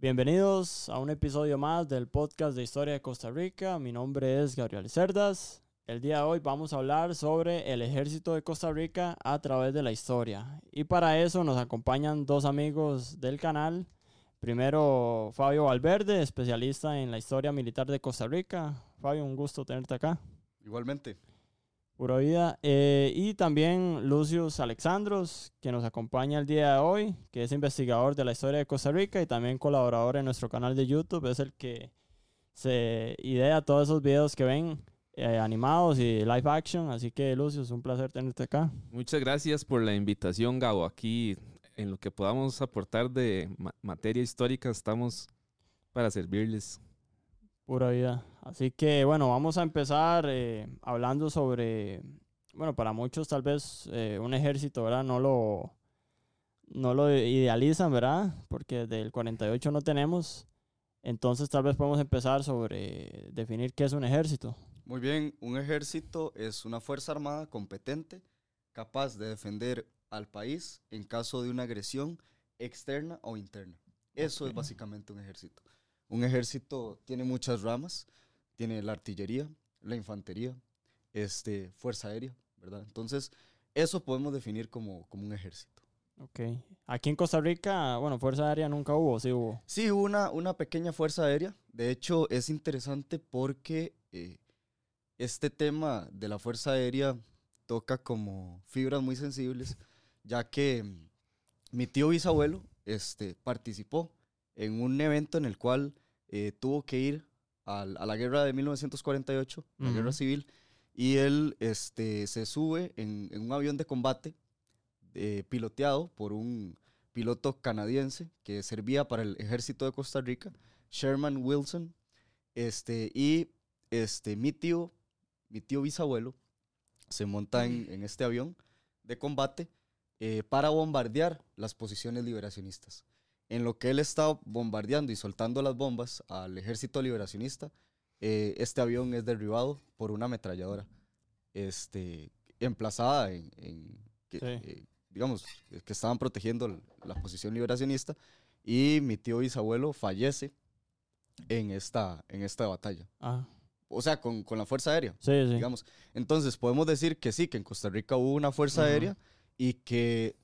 Bienvenidos a un episodio más del podcast de Historia de Costa Rica. Mi nombre es Gabriel Cerdas. El día de hoy vamos a hablar sobre el ejército de Costa Rica a través de la historia. Y para eso nos acompañan dos amigos del canal. Primero, Fabio Valverde, especialista en la historia militar de Costa Rica. Fabio, un gusto tenerte acá. Igualmente. Pura vida. Eh, y también Lucius Alexandros, que nos acompaña el día de hoy, que es investigador de la historia de Costa Rica y también colaborador en nuestro canal de YouTube. Es el que se idea todos esos videos que ven eh, animados y live action. Así que, Lucius, un placer tenerte acá. Muchas gracias por la invitación, Gabo. Aquí, en lo que podamos aportar de materia histórica, estamos para servirles. Pura vida. Así que bueno, vamos a empezar eh, hablando sobre, bueno, para muchos tal vez eh, un ejército, ¿verdad? No lo, no lo idealizan, ¿verdad? Porque del 48 no tenemos. Entonces tal vez podemos empezar sobre definir qué es un ejército. Muy bien, un ejército es una fuerza armada competente, capaz de defender al país en caso de una agresión externa o interna. Eso es básicamente un ejército. Un ejército tiene muchas ramas, tiene la artillería, la infantería, este, fuerza aérea, ¿verdad? Entonces, eso podemos definir como, como un ejército. Ok. Aquí en Costa Rica, bueno, fuerza aérea nunca hubo, sí hubo. Sí, hubo una, una pequeña fuerza aérea. De hecho, es interesante porque eh, este tema de la fuerza aérea toca como fibras muy sensibles, ya que mm, mi tío bisabuelo este, participó en un evento en el cual eh, tuvo que ir a, la guerra de 1948, la guerra civil, y él este, se sube en, un avión de combate eh, piloteado por un piloto canadiense que servía para el ejército de Costa Rica, Sherman Wilson, este, y este, mi tío, mi tío bisabuelo, se monta en, este avión de combate eh, para bombardear las posiciones liberacionistas en lo que él estaba bombardeando y soltando las bombas al ejército liberacionista, eh, este avión es derribado por una ametralladora este, emplazada en, que, eh, digamos, que estaban protegiendo la posición liberacionista y mi tío bisabuelo fallece en esta, en esta batalla. Ah. O sea, con, con, la Fuerza Aérea, sí, sí. digamos. Entonces, podemos decir que sí, que en Costa Rica hubo una Fuerza Aérea y que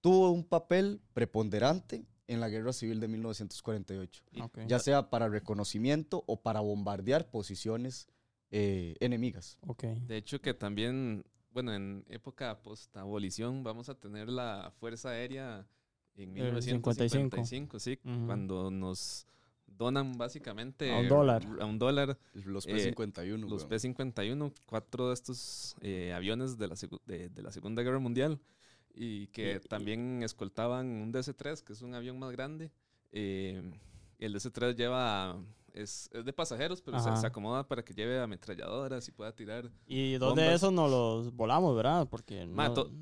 tuvo un papel preponderante en la guerra civil de 1948, ya sea para reconocimiento o para bombardear posiciones eh, enemigas. Okay. De hecho que también, bueno, en época post-abolición vamos a tener la Fuerza Aérea en 1955, sí, cuando nos donan básicamente a un dólar. A un dólar los P-51. los P-51, cuatro de estos eh, aviones de la, de, de la Segunda Guerra Mundial y que también escoltaban un DC-3, que es un avión más grande. Eh, el DC-3 lleva, es, es, de pasajeros, pero se, acomoda para que lleve ametralladoras y pueda tirar. ¿Y dos de esos no los volamos, verdad? Porque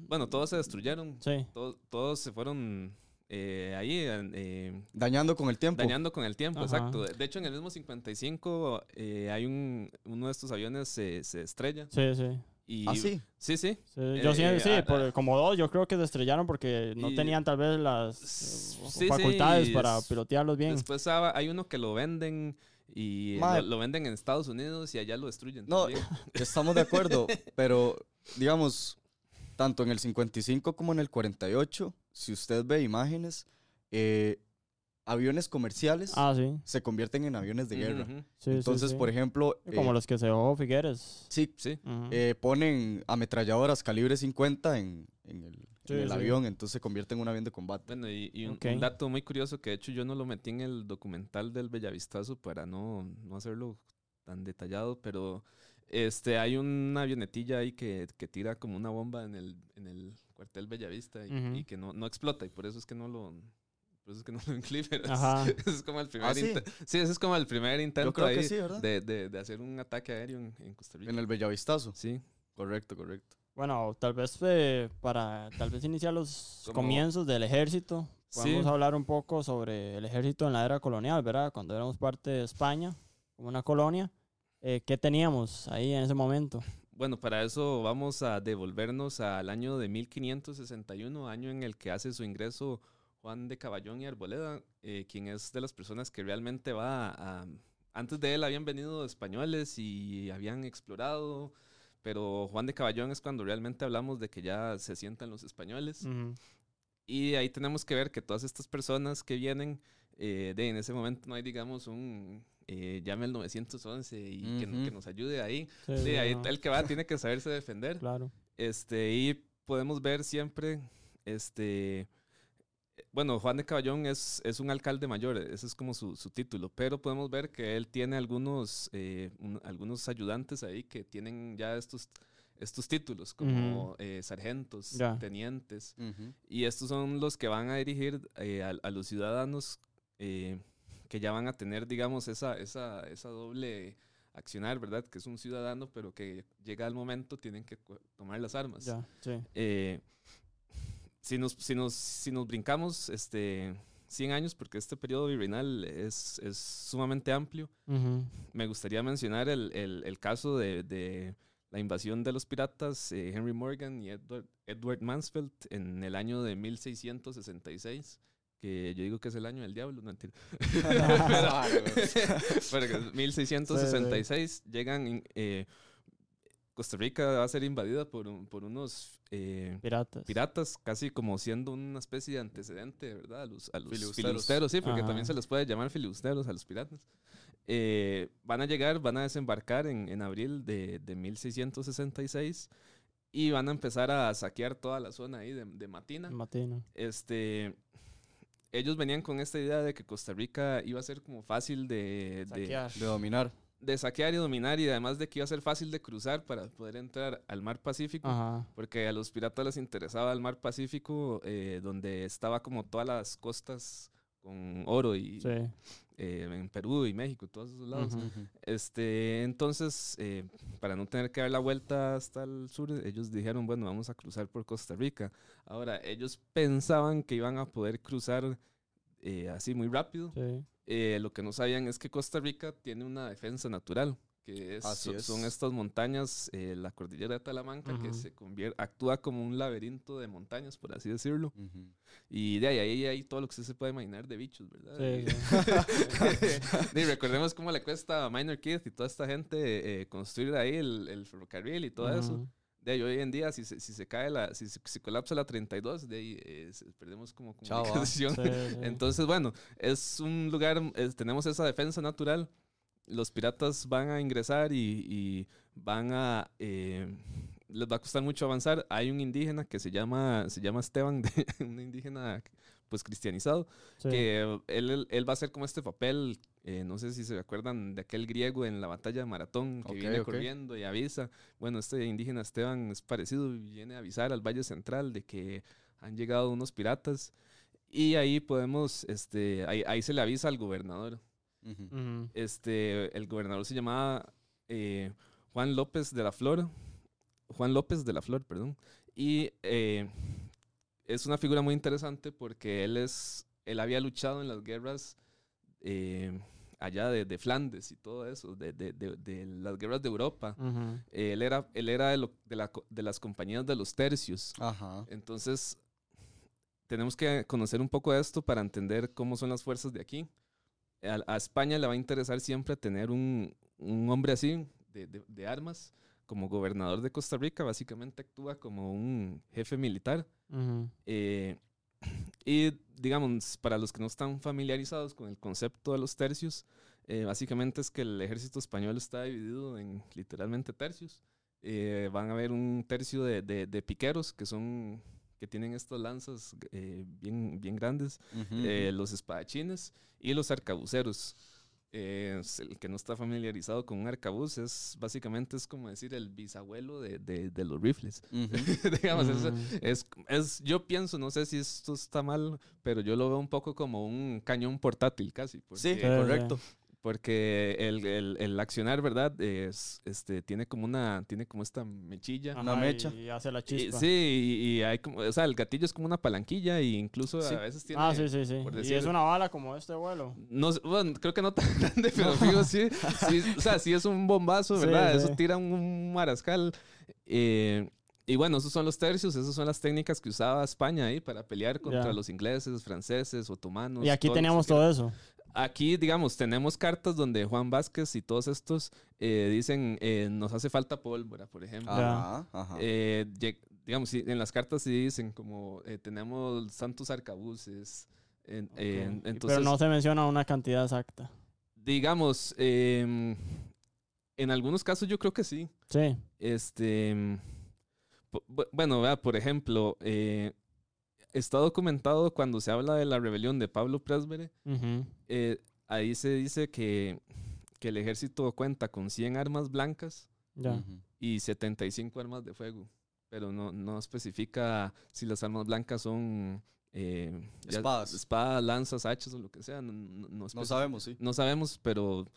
bueno, todos se destruyeron. Sí. todos se fueron eh, ahí. Eh, dañando con el tiempo. Dañando con el tiempo, exacto. De hecho, en el mismo 55 hay un, uno de estos aviones se, se estrella. Sí, sí. ¿Ah, sí? Sí, sí. yo sí, eh, sí como dos, yo creo que se estrellaron porque no tenían tal vez las facultades para pilotearlos bien. Después hay uno que lo venden y lo, venden en Estados Unidos y allá lo destruyen. No, estamos de acuerdo, pero digamos, tanto en el 55 como en el 48, si usted ve imágenes, eh, aviones comerciales ah, se convierten en aviones de guerra. Entonces, por ejemplo... Como eh, los que se dejó Figueres. Sí, sí. Eh, ponen ametralladoras calibre 50 en, el, avión, entonces se convierte en un avión de combate. Bueno, y, un, dato muy curioso que de hecho yo no lo metí en el documental del Bellavistazo para no, no hacerlo tan detallado, pero este hay una avionetilla ahí que, tira como una bomba en el, en el cuartel Bellavista y, y que no, no explota y por eso es que no lo por eso es que no lo incluí, pero es, como el primer ¿Ah, sí? sí, ese es como el primer intento ahí de, de, de, hacer un ataque aéreo en, Costa Rica. En el Bellavistazo. Sí. Correcto, correcto. Bueno, tal vez eh, para tal vez iniciar los comienzos del ejército, podemos hablar un poco sobre el ejército en la era colonial, ¿verdad? Cuando éramos parte de España, como una colonia. Eh, ¿Qué teníamos ahí en ese momento? Bueno, para eso vamos a devolvernos al año de 1561, año en el que hace su ingreso Juan de Caballón y Arboleda, eh, quien es de las personas que realmente va a... Antes de él habían venido españoles y habían explorado, pero Juan de Caballón es cuando realmente hablamos de que ya se sientan los españoles. Y ahí tenemos que ver que todas estas personas que vienen, eh, de, en ese momento no hay, digamos, un eh, llame al 911 y que, no- que nos ayude ahí. Sí, ahí no, el que va tiene que saberse defender. Claro. Este, y podemos ver siempre, este, bueno, Juan de Caballón es, es un alcalde mayor, ese es como su, su título, pero podemos ver que él tiene algunos, eh, un- algunos ayudantes ahí que tienen ya estos, estos títulos, como eh, sargentos, Ya. tenientes, y estos son los que van a dirigir eh, a, a los ciudadanos eh, que ya van a tener, digamos, esa, esa, esa doble accionar, ¿verdad? Que es un ciudadano, pero que llega al momento, tienen que tomar las armas. Ya, sí. Eh, si, nos, si, nos, si nos brincamos este, 100 años, porque este periodo virreinal es, es sumamente amplio, Ujú. me gustaría mencionar el, el, el caso de, de la invasión de los piratas eh, Henry Morgan y Edward, Edward Mansfield en el año de 1666, que yo digo que es el año del diablo, no mentira. Pero es 1666 llegan, eh, Costa Rica va a ser invadida por, un- por unos eh, Piratas. piratas, casi como siendo una especie de antecedente, ¿verdad? A los, a los Filibusteros. filibusteros, sí, porque Ajá. también se les puede llamar filibusteros a los piratas. Eh, van a llegar, van a desembarcar en, en abril de, de 1666 y van a empezar a saquear toda la zona ahí de, de Matina. Matino. Este, ellos venían con esta idea de que Costa Rica iba a ser como fácil de. De dominar. De saquear y dominar y además de que iba a ser fácil de cruzar para poder entrar al mar Pacífico. Ajá. Porque a los piratas les interesaba el mar Pacífico, eh, donde estaba como todas las costas con oro y Sí. eh, en Perú y México, todos esos lados. Este, entonces, eh, para no tener que dar la vuelta hasta el sur, ellos dijeron, bueno, vamos a cruzar por Costa Rica. Ahora, ellos pensaban que iban a poder cruzar eh, así muy rápido. Sí. Eh, lo que no sabían es que Costa Rica tiene una defensa natural, que es- so- es. son estas montañas, eh, la cordillera de Talamanca, que Ujú. se convierte, actúa como un laberinto de montañas, por así decirlo. Ujú. Y de ahí, ahí hay todo lo que se puede imaginar de bichos, ¿verdad? Sí, Y- sí. y recordemos cómo le cuesta a Minor Keith y toda esta gente eh, construir ahí el, el ferrocarril y todo eso. De ahí hoy en día, si se, si se cae la, si, se- si colapsa la 32, de ahí eh, perdemos como comunicación. Sí, sí. Entonces, bueno, es un lugar, es- tenemos esa defensa natural. Los piratas van a ingresar y, y van a... eh, les va a costar mucho avanzar. Hay un indígena que se llama, se llama Esteban, de, un indígena pues cristianizado, Sí. que él, él va a hacer como este papel, eh, no sé si se acuerdan de aquel griego en la batalla de Maratón, que viene corriendo y avisa. Bueno, este indígena Esteban es parecido, y viene a avisar al Valle Central de que han llegado unos piratas. Y ahí podemos, este, ahí, ahí se le avisa al gobernador. Este, el gobernador se llamaba eh, Juan López de la Flor. Juan López de la Flor, perdón. Y eh, es una figura muy interesante porque él es, él había luchado en las guerras eh, allá de, de Flandes y todo eso, de, de- de- de las guerras de Europa. Él era, él era de, lo- de la de las compañías de los tercios. Ajá. Entonces, tenemos que conocer un poco de esto para entender cómo son las fuerzas de aquí. A, a España le va a interesar siempre tener un, un hombre así, de, armas, como gobernador de Costa Rica. Básicamente actúa como un jefe militar. Eh, y digamos, para los que no están familiarizados con el concepto de los tercios, eh, básicamente es que el ejército español está dividido en literalmente tercios. Eh, van a haber un tercio de, de- de piqueros que son que tienen estas lanzas eh, bien, bien grandes, Ujú, eh, ujú. los espadachines y los arcabuceros. Eh, es el que no está familiarizado con un arcabuz es básicamente es como decir el bisabuelo de, de- de los rifles. Digamos, eso- Ujú. es, es, yo pienso, no sé si esto está mal, pero yo lo veo un poco como un cañón portátil casi. Porque, Sí, Sí, correcto. Porque el, el, el accionar, ¿verdad? Es, este, tiene como una, tiene como esta mechilla. Una mecha. Y hace la Y- chispa. sí, y, y hay como, o sea, el gatillo es como una palanquilla y incluso Sí. a veces tiene... Ah, sí, sí, sí. por Y es una bala como este vuelo. No, bueno, creo que no tan grande, pero fijo, sí, sí, o sea, sí es un bombazo, ¿verdad? sí. Eso tira un, un marascal. eh, y bueno, esos son los tercios, esas son las técnicas que usaba España ahí para pelear contra los ingleses, franceses, otomanos. Y aquí teníamos todo eso. Aquí, digamos, tenemos cartas donde Juan Vázquez y todos estos eh, dicen, eh, nos hace falta pólvora, por ejemplo. Ajá, ajá. Eh, digamos, sí, en las cartas sí dicen como eh, tenemos santos arcabuces. en- Ok. en- Y- entonces, Pero no se menciona una cantidad exacta. digamos, em, en algunos casos yo creo que sí. Sí. Este, bu- bueno, vea, por ejemplo, eh, está documentado cuando se habla de la rebelión de Pablo Presbere, Ujú. eh, ahí se dice que, que el ejército cuenta con 100 armas blancas. Ujú. y 75 armas de fuego, pero no, no especifica si las armas blancas son eh, ya- Espadas. espadas, lanzas, hachas o lo que sea. No, no- no No especifica. sabemos, sí. No sabemos, pero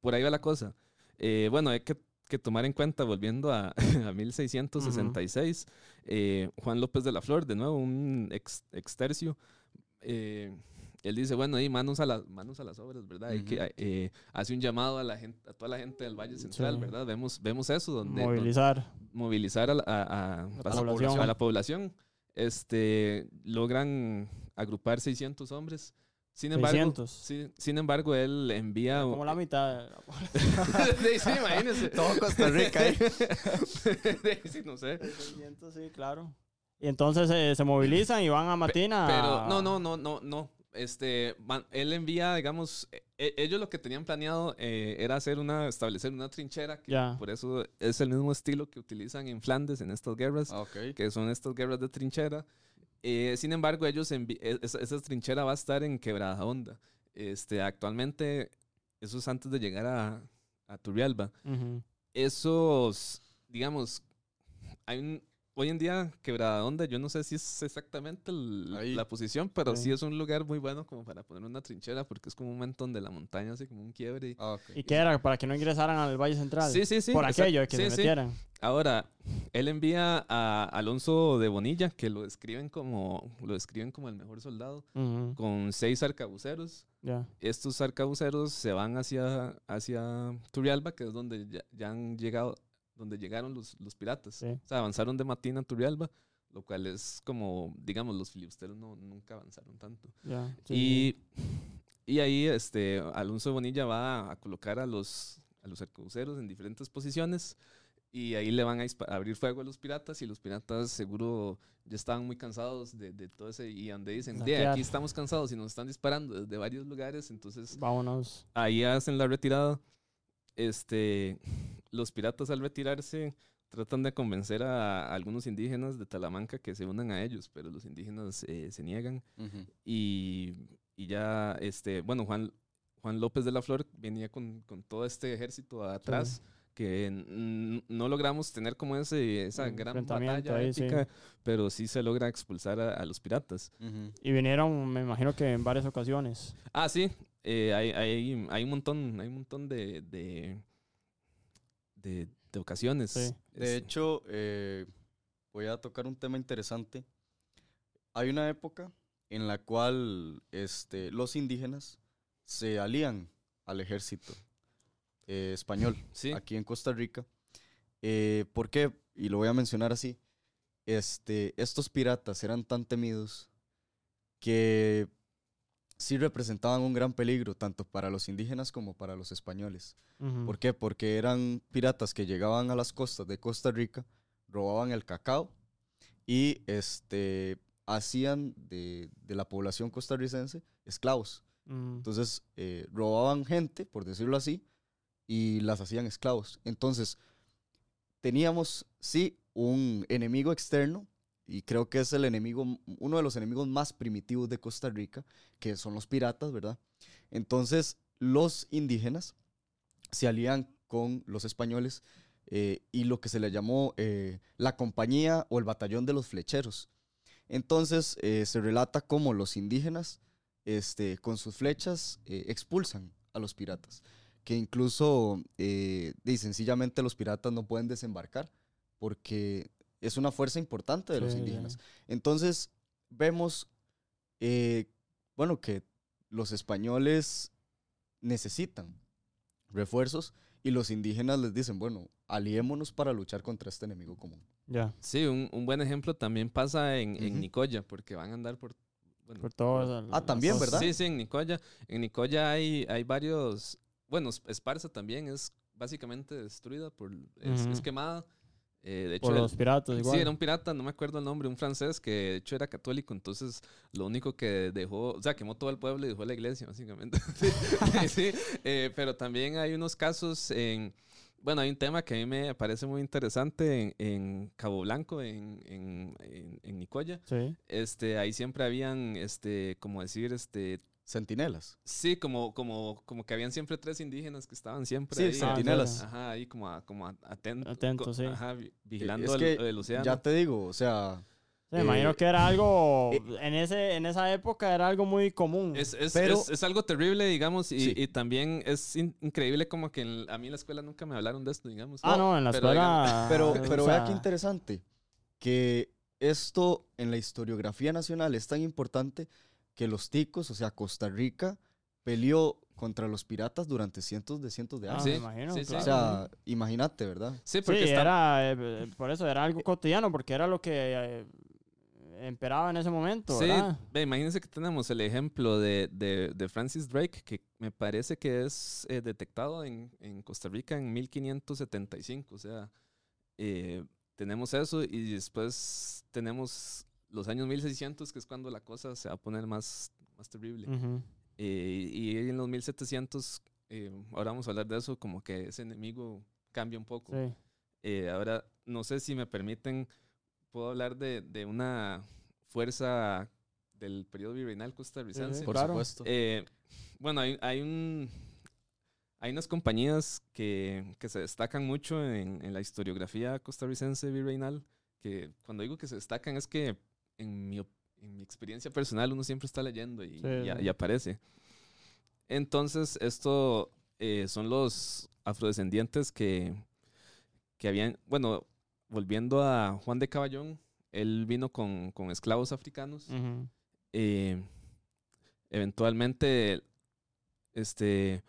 por ahí va la cosa. Eh, bueno, hay que, que tomar en cuenta, volviendo a, a 1666, eh, Juan López de la Flor, de nuevo, un ex, extercio, eh, él dice, bueno, ahí manos a, las manos a las obras, ¿verdad? Hay que, Ujú. eh, hace un llamado a la gente, a toda la gente del Valle Central, Sí. ¿verdad? Vemos, vemos eso, donde, donde- Movilizar. movilizar a la, a- a- La población. a la población. Este, logran agrupar 600 hombres. Sin embargo, 600. sí, sin embargo, él envía... Como la mitad. sí, sí, imagínese. Todo Costa Rica ahí. sí, no sé. 600, sí, claro. Y entonces eh, se movilizan y van a Matina. Pero no, no, no, no, no. Este, van- él envía, digamos, e- e- ellos lo que tenían planeado eh, era hacer una, establecer una trinchera, que Ya. por eso es el mismo estilo que utilizan en Flandes en estas guerras. Ah, ok. que son estas guerras de trinchera. Eh, sin embargo, ellos e- esa, esa trinchera va a estar en Quebrada Honda. Este, actualmente, eso es antes de llegar a, a Turrialba. Esos, digamos, hay un, hoy en día Quebrada Honda, yo no sé si es exactamente el- la posición, pero Sí. sí es un lugar muy bueno como para poner una trinchera porque es como un montón de la montaña, así como un quiebre. y- Ah, ok. ¿Y qué era? Para que no ingresaran al Valle Central. Sí, sí, sí. Por aquello, que Sí, se sí. metieran. Ahora, él envía a Alonso de Bonilla, que lo describen como, lo describen como el mejor soldado, Ujú. con seis arcabuceros. Ya. Estos arcabuceros se van hacia, hacia Turrialba, que es donde ya, ya han llegado, donde llegaron los, los piratas. Sí. O sea, avanzaron de Matina a Turrialba, lo cual es como, digamos, los filibusteros no, nunca avanzaron tanto. Ya. sí, Y, y ahí este, Alonso Bonilla va a, colocar a los, a los arcabuceros en diferentes posiciones y ahí le van a, a abrir fuego a los piratas y los piratas seguro ya estaban muy cansados de, de todo ese y donde dicen, Saquear. aquí estamos cansados y nos están disparando desde varios lugares, entonces. Vámonos. ahí hacen la retirada. Este, los piratas al retirarse tratan de convencer a, algunos indígenas de Talamanca que se unan a ellos, pero los indígenas eh, se niegan y, y ya, este, bueno, Juan, Juan López de la Flor venía con, con todo este ejército atrás, que no logramos tener como ese, esa gran batalla ahí, sí. épica, pero sí se logra expulsar a, a los piratas. Ujú. Y vinieron, me imagino que en varias ocasiones. Ah, sí, eh, hay, hay, hay un montón, hay un montón de, de, de, de ocasiones. Sí. De Es- hecho, eh, voy a tocar un tema interesante. Hay una época en la cual este, los indígenas se alían al ejército eh, español sí, aquí en Costa Rica. Eh, ¿Por qué? Y lo voy a mencionar así. Este, estos piratas eran tan temidos que sí representaban un gran peligro tanto para los indígenas como para los españoles. ¿Por qué? Porque eran piratas que llegaban a las costas de Costa Rica, robaban el cacao y este, hacían de, de la población costarricense esclavos. Mm, Entonces, eh, robaban gente, por decirlo así, y las hacían esclavos. Entonces, teníamos, sí, un enemigo externo, y creo que es el enemigo, uno de los enemigos más primitivos de Costa Rica, que son los piratas, ¿verdad? Entonces, los indígenas se alían con los españoles eh, y lo que se le llamó eh, la compañía o el batallón de los flecheros. Entonces, eh, se relata cómo los indígenas este, con sus flechas expulsan a los piratas. Que incluso, y sencillamente los piratas no pueden desembarcar porque es una fuerza importante de los sí, sí. indígenas. Entonces, vemos, eh, bueno, que los españoles necesitan refuerzos y los indígenas les dicen, bueno, aliémonos para luchar contra este enemigo común. Ya, Sí, un, un buen ejemplo también pasa en, en Ujú. Nicoya, porque van a andar por... bueno, por todo. Ah, también, ¿verdad? Sí, sí, en Nicoya. En Nicoya hay, hay varios. Bueno, Es- Esparza también es básicamente destruida, por, es, es Ujú. quemada. Eh, de hecho, Por el- los piratas, igual. sí, era un pirata, no me acuerdo el nombre, un francés que de hecho era católico, entonces lo único que dejó, o sea, quemó todo el pueblo y dejó la iglesia, básicamente. sí, eh, pero también hay unos casos en. Bueno, hay un tema que a mí me parece muy interesante en, en Cabo Blanco, en, en, en, en Nicoya. Sí. Este, ahí siempre habían, este, como decir, este, Centinelas. Sí, como, como, como que habían siempre tres indígenas que estaban siempre Sí, ahí. Ah, centinelas. Ajá, ahí como, a- como Atentos, co- sí. Ajá, vi- vigilando es el, que el océano. Ya te digo, o sea, Sí, me imagino Eh, que era algo, eh, en, ese, en esa época era algo muy común. Es, es, Pero- es, es algo terrible, digamos, y, Sí. y también es in- increíble como que en- a mí en la escuela nunca me hablaron de esto, digamos. ah, no, en la pero escuela. pero, o pero vea qué sea, interesante, que esto en la historiografía nacional es tan importante que los ticos, o sea, Costa Rica, peleó contra los piratas durante cientos de cientos de Ah, años. Sí, me imagino, sí, sí. O sea, imagínate, ¿verdad? Sí, Sí, porque está- era, eh, por eso era algo cotidiano, porque era lo que eh, emperaba en ese momento, Sí, ¿verdad? ve, imagínense que tenemos el ejemplo de, de, de Francis Drake, que me parece que es eh, detectado en, en Costa Rica en 1575. O sea, eh, tenemos eso y después tenemos los años 1600, que es cuando la cosa se va a poner más, más terrible. Ujú. Eh, y en los 1700, eh, ahora vamos a hablar de eso, como que ese enemigo cambia un poco. Sí. Eh, ahora, no sé si me permiten, puedo hablar de, de una fuerza del periodo virreinal costarricense. Por Claro. supuesto. Eh, bueno, hay, hay, un, hay unas compañías que, que se destacan mucho en, en la historiografía costarricense virreinal, que cuando digo que se destacan es que en mi, en mi experiencia personal uno siempre está leyendo y, Sí, y y aparece. Entonces, esto eh, son los afrodescendientes que, que habían, bueno, volviendo a Juan de Caballón, él vino con, con esclavos africanos Ujú. eh, eventualmente, este,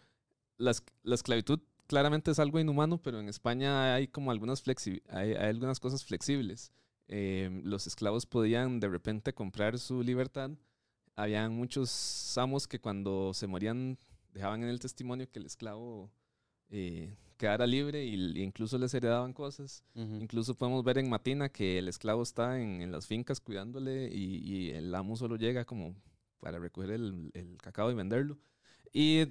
la, la esclavitud claramente es algo inhumano, pero en España hay como algunas, flexi hay, hay algunas cosas flexibles. Eh, los esclavos podían de repente comprar su libertad. Habían muchos amos que cuando se morían dejaban en el testimonio que el esclavo eh, quedara libre y, y incluso les heredaban cosas. Ujú. Incluso podemos ver en Matina que el esclavo está en, en las fincas cuidándole y, y el amo solo llega como para recoger el, el cacao y venderlo. Y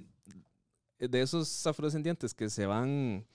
de esos afrodescendientes que se van,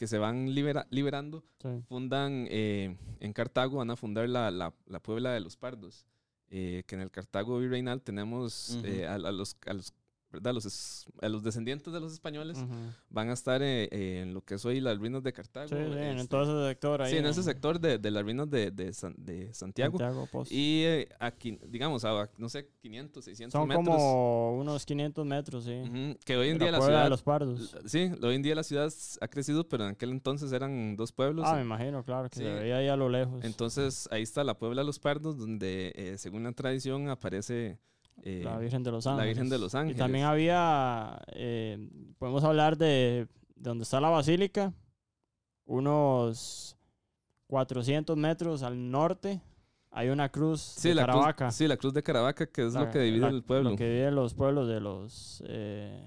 que se van libera- liberando, Sí. fundan eh, en Cartago, van a fundar la, la, la Puebla de los Pardos. eh, que en el Cartago virreinal tenemos Ujú. eh, a, a los, a, los, ¿verdad? Los es- los descendientes de los españoles Ujú. van a estar eh, eh, en lo que es hoy las ruinas de Cartago. Sí, sí, en este, todo ese sector ahí. Sí, en ese sector de, de las ruinas de, de, San- de Santiago. Santiago Post. Y eh, aquí, digamos, a, no sé, 500, 600 Son metros. como unos 500 metros, sí. Ujú, que hoy en día la la ciudad... de los Pardos. Sí, hoy en día la ciudad ha crecido, pero en aquel entonces eran dos pueblos. Ah, me imagino, claro, que Sí. se veía ahí a lo lejos. Entonces ahí está la Puebla de los Pardos, donde eh, según la tradición aparece eh, la Virgen de los la Ángeles. Virgen de los Y también había, eh, podemos hablar de, de donde está la basílica, unos 400 metros al norte, hay una cruz sí, de la Caravaca. cruz, sí, la cruz de Caravaca, que es lo que divide la- el pueblo. Lo que divide los pueblos de los, eh,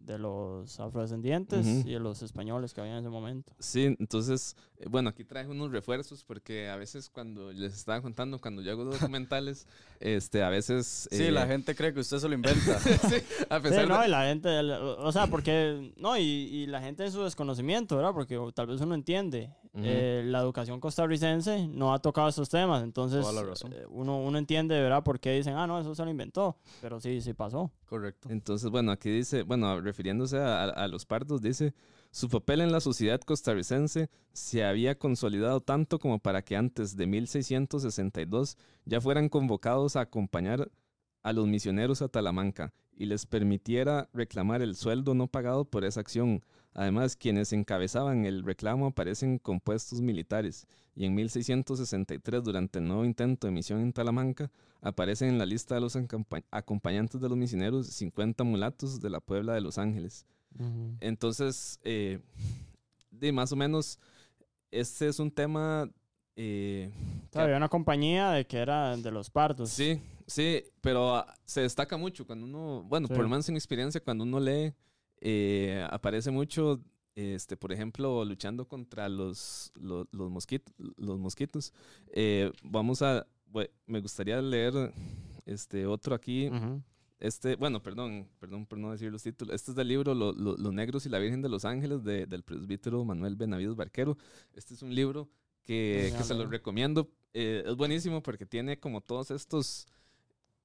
de los afrodescendientes y de los españoles que había en ese momento. Sí, entonces, eh, bueno, aquí traje unos refuerzos porque a veces cuando les estaba contando, cuando yo hago documentales, este, a veces... Sí, eh, la gente cree que usted se lo inventa. sí, a Sí, pesar no, de... y la gente, o sea, porque, no, y, y la gente en su desconocimiento, ¿verdad? Porque tal vez uno entiende, eh, la educación costarricense no ha tocado estos temas, entonces Toda la razón. eh, uno, uno entiende, ¿verdad? Por qué dicen, ah, no, eso se lo inventó, pero sí, sí pasó. Correcto. Entonces, bueno, aquí dice, bueno, refiriéndose a, los pardos, dice, su papel en la sociedad costarricense se había consolidado tanto como para que antes de 1662 ya fueran convocados a acompañar a los misioneros a Talamanca y les permitiera reclamar el sueldo no pagado por esa acción. Además, quienes encabezaban el reclamo aparecen con puestos militares y en 1663, durante el nuevo intento de misión en Talamanca, aparecen en la lista de los acompa- acompañantes de los misioneros 50 mulatos de la Puebla de Los Ángeles. Entonces, eh, de más o menos, este es un tema eh, O sea, había una compañía de que era de los pardos. Sí, sí, pero ah, se destaca mucho cuando uno, bueno, Sí. por lo menos en experiencia, cuando uno lee, eh, aparece mucho, este, por ejemplo, luchando contra los, los, los, los mosquitos. Eh, vamos a, me gustaría leer este otro aquí. Este, bueno, perdón, perdón por no decir los títulos. Este es del libro Lo- Lo- Los Negros y la Virgen de los Ángeles de- del presbítero Manuel Benavides Barquero. Este es un libro que, que se lo veo. recomiendo. Eh, es buenísimo porque tiene como todos estos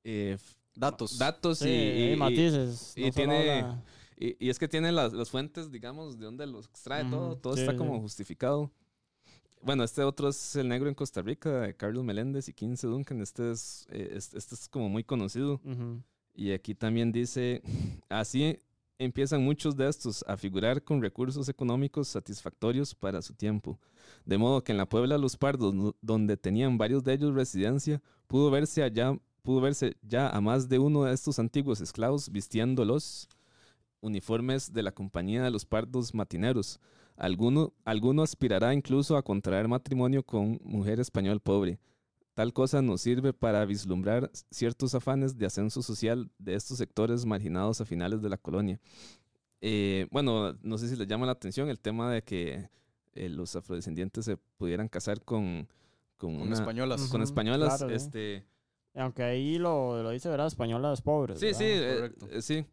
eh, Datos. datos Sí, y, hay y- matices. y no tiene- habla- y- y es que tiene las, las fuentes, digamos, de donde los extrae todo. Todo sí, está como justificado. Bueno, este otro es El Negro en Costa Rica, de Carlos Meléndez y 15 Duncan. Este es, eh, este, este es como muy conocido. Y aquí también dice, así empiezan muchos de estos a figurar con recursos económicos satisfactorios para su tiempo. De modo que en la Puebla Los Pardos, donde tenían varios de ellos residencia, pudo verse allá, pudo verse ya a más de uno de estos antiguos esclavos vistiendo los uniformes de la Compañía de los Pardos Matineros. Alguno, alguno aspirará incluso a contraer matrimonio con mujer español pobre. Tal cosa nos sirve para vislumbrar ciertos afanes de ascenso social de estos sectores marginados a finales de la colonia. Eh, bueno, no sé si les llama la atención el tema de que eh, los afrodescendientes se pudieran casar con, con, Con una- españolas. Con españolas. claro, este, Aunque ahí lo, lo dice, ¿verdad? Españolas pobres. Sí, sí, ¿verdad? Correcto. eh, sí.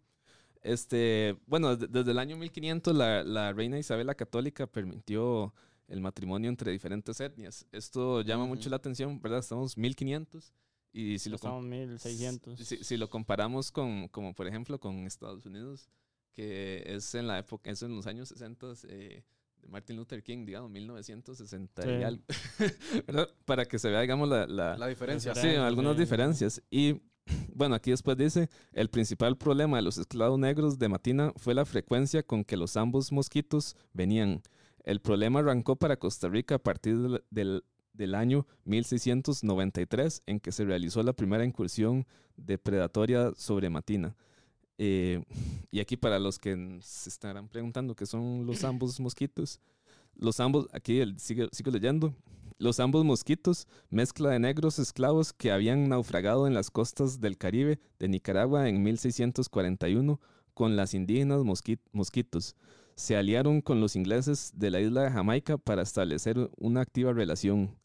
Este, bueno, de- desde el año 1500 la, la reina Isabel la Católica permitió el matrimonio entre diferentes etnias. Esto llama mucho Ujú. la atención, ¿verdad? Estamos 1500 y si lo, Estamos 1600. si, si lo comparamos con, como por ejemplo, con Estados Unidos, que es en la época, es en los años 60 eh, de Martin Luther King, digamos, 1960 y Sí. algo, ¿verdad? Para que se vea, digamos, la, la, La diferencia. Sí, algunas sí. diferencias. Y bueno, aquí después dice, el principal problema de los esclavos negros de Matina fue la frecuencia con que los ambos mosquitos venían. El problema arrancó para Costa Rica a partir del, año 1693, en que se realizó la primera incursión depredatoria sobre Matina. Eh, y aquí para los que se estarán preguntando qué son los ambos mosquitos, los ambos, aquí el, sigo, sigo leyendo, los ambos mosquitos, mezcla de negros esclavos que habían naufragado en las costas del Caribe de Nicaragua en 1641 con las indígenas mosqui- mosquitos. Se aliaron con los ingleses de la isla de Jamaica para establecer una activa relación.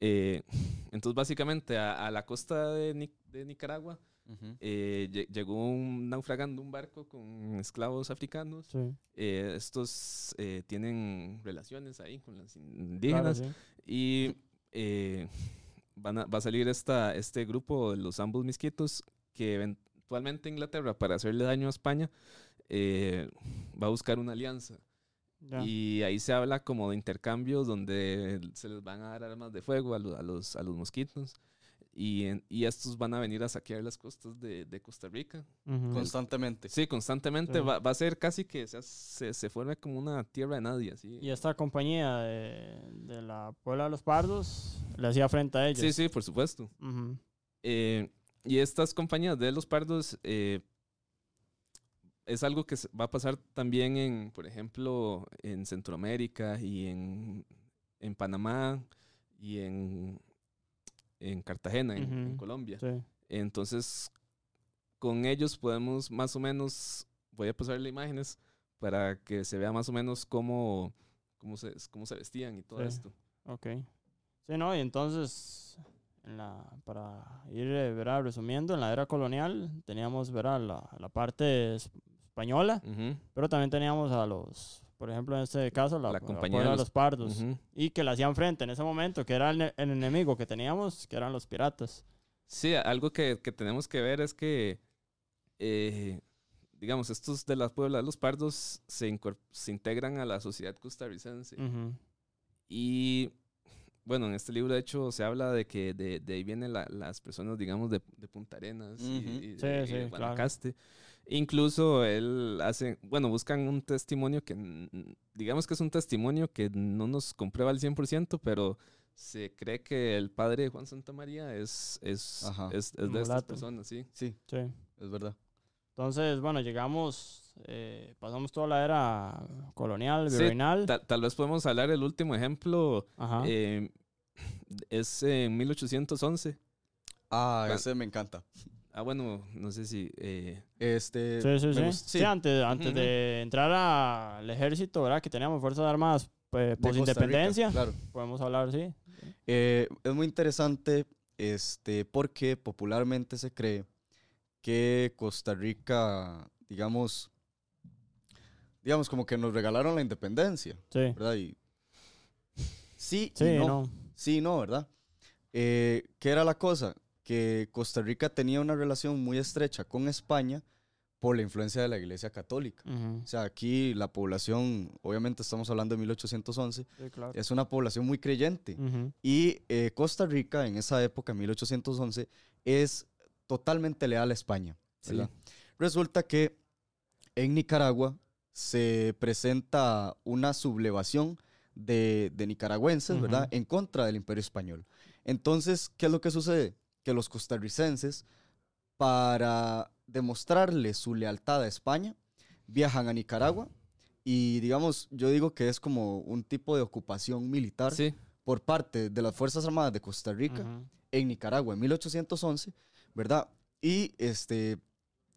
Eh, entonces, básicamente, a, la costa de, de Nicaragua Ujú. eh, lle- llegó un naufragando un barco con esclavos africanos. Sí, Eh, estos eh, tienen relaciones ahí con las claro, indígenas sí. y eh, van a- va a salir esta, este grupo de los ambos misquitos que eventualmente Inglaterra para hacerle daño a España eh, va a buscar una alianza y ahí se habla como de intercambios donde se les van a dar armas de fuego a, lo- a los, a los mosquitos y, en- y estos van a venir a saquear las costas de, de Costa Rica. Constantemente. Sí, constantemente Sí. Va, va a ser casi que se, se, se forme como una tierra de nadie. Así. Y esta compañía de, de la Puebla de los Pardos le hacía frente a ellos. Sí, sí, por supuesto. Eh, y estas compañías de los pardos eh, es algo que va a pasar también en, por ejemplo, en Centroamérica y en, en Panamá y en, en Cartagena, en, en. Colombia. Sí. Entonces, con ellos podemos más o menos, voy a pasarle imágenes para que se vea más o menos cómo, cómo, se, cómo se vestían y todo Sí. esto. Ok. Sí, ¿no? Y entonces, en la, para ir eh, ¿verdad? resumiendo, en la era colonial teníamos ¿verdad? La, la parte es- española, pero también teníamos a los, por ejemplo, en este caso, la, La la compañía Puebla de los- los Pardos, ujú. y que le hacían frente en ese momento, que era el, el enemigo que teníamos, que eran los piratas. Sí, algo que, que tenemos que ver es que, eh, digamos, estos de la Puebla de los Pardos se, se integran a la sociedad costarricense. Ujú. Y bueno, en este libro de hecho se habla de que de, de ahí vienen la- las personas, digamos, de, de Punta Arenas y- Ujú. y, Sí, de, y sí, de claro. Incluso él hace, bueno, buscan un testimonio que, digamos que es un testimonio que no nos comprueba al 100%, pero se cree que el padre de Juan Santa María es, es, es, es de estas Mulato. personas, sí. Sí, Sí. es verdad. Entonces, bueno, llegamos, eh, pasamos toda la era colonial, Sí, virreinal. Tal, tal vez podemos hablar el último ejemplo. Ajá. eh, Es en 1811. Ah, Bueno. ese me encanta. Ah, bueno, no sé si... eh, Este, Sí, sí, sí. Sí, antes, antes de entrar al ejército, ¿verdad? Que teníamos Fuerzas Armadas pues, Rica, independencia. Claro. Podemos hablar, sí. Eh, es muy interesante este, porque popularmente se cree que Costa Rica, digamos, digamos como que nos regalaron la independencia, Sí. ¿verdad? Y sí, y Sí, no. no. Sí, no, ¿verdad? Eh, ¿Qué era la cosa? Que Costa Rica tenía una relación muy estrecha con España por la influencia de la Iglesia Católica. O sea, aquí la población, obviamente estamos hablando de 1811, Sí, claro. es una población muy creyente. Y eh, Costa Rica en esa época, 1811, es totalmente leal a España. Resulta que en Nicaragua se presenta una sublevación de, de nicaragüenses, ¿verdad? En contra del imperio español. Entonces, ¿qué es lo que sucede? Que los costarricenses, para demostrarle su lealtad a España, viajan a Nicaragua y, digamos, yo digo que es como un tipo de ocupación militar sí, por parte de las Fuerzas Armadas de Costa Rica Ujú. en Nicaragua en 1811, ¿verdad? Y este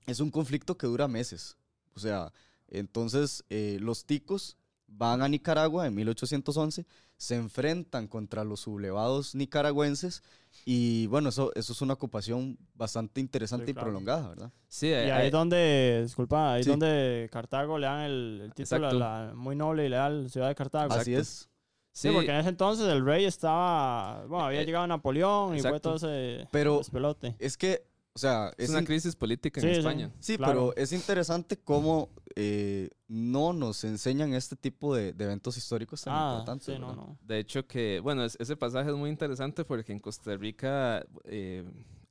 es un conflicto que dura meses. O sea, entonces eh, los ticos van a Nicaragua en 1811, se enfrentan contra los sublevados nicaragüenses y bueno, eso, eso es una ocupación bastante interesante Sí, y prolongada, ¿verdad? sí. Y eh, ahí eh, es donde, disculpa, ahí es Sí. donde Cartago le dan el, el título a la muy noble y leal ciudad de Cartago. Así Exacto. es. Sí, sí, porque en ese entonces el rey estaba, bueno, había Eh, llegado Napoleón y fue todo ese Pero- despelote. Es que, o sea, es es, una in- crisis política Sí, en. España. Sí, Claro. pero es interesante cómo eh, no nos enseñan este tipo de, de eventos históricos tan Ah, importantes. sí, no, ¿verdad? no. De hecho que, bueno, es- ese pasaje es muy interesante porque en Costa Rica eh,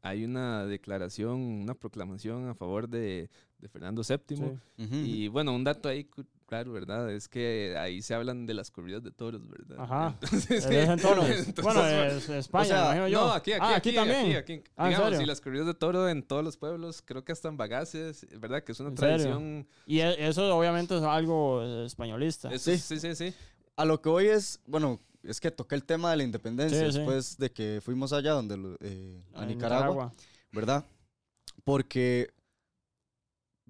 hay una declaración, una proclamación a favor de, de Fernando VII. Y bueno, un dato ahí, claro, ¿verdad? Es que ahí se hablan de las corridas de toros, ¿verdad? Ajá. Entonces, entonces. entonces, bueno, es España, sea, me imagino yo. No, aquí, aquí, Ah, aquí, también. aquí, aquí. Ah, ¿en Digamos, serio? y las corridas de toro en todos los pueblos, creo que hasta en Bagaces, ¿verdad? Que es una tradición. Y e- eso obviamente es algo eh, españolista. Eso- Sí. sí, sí, sí. A lo que hoy es, bueno, es que toqué el tema de la independencia Sí, sí. después de que fuimos allá donde eh, a Nicaragua, ¿verdad? Porque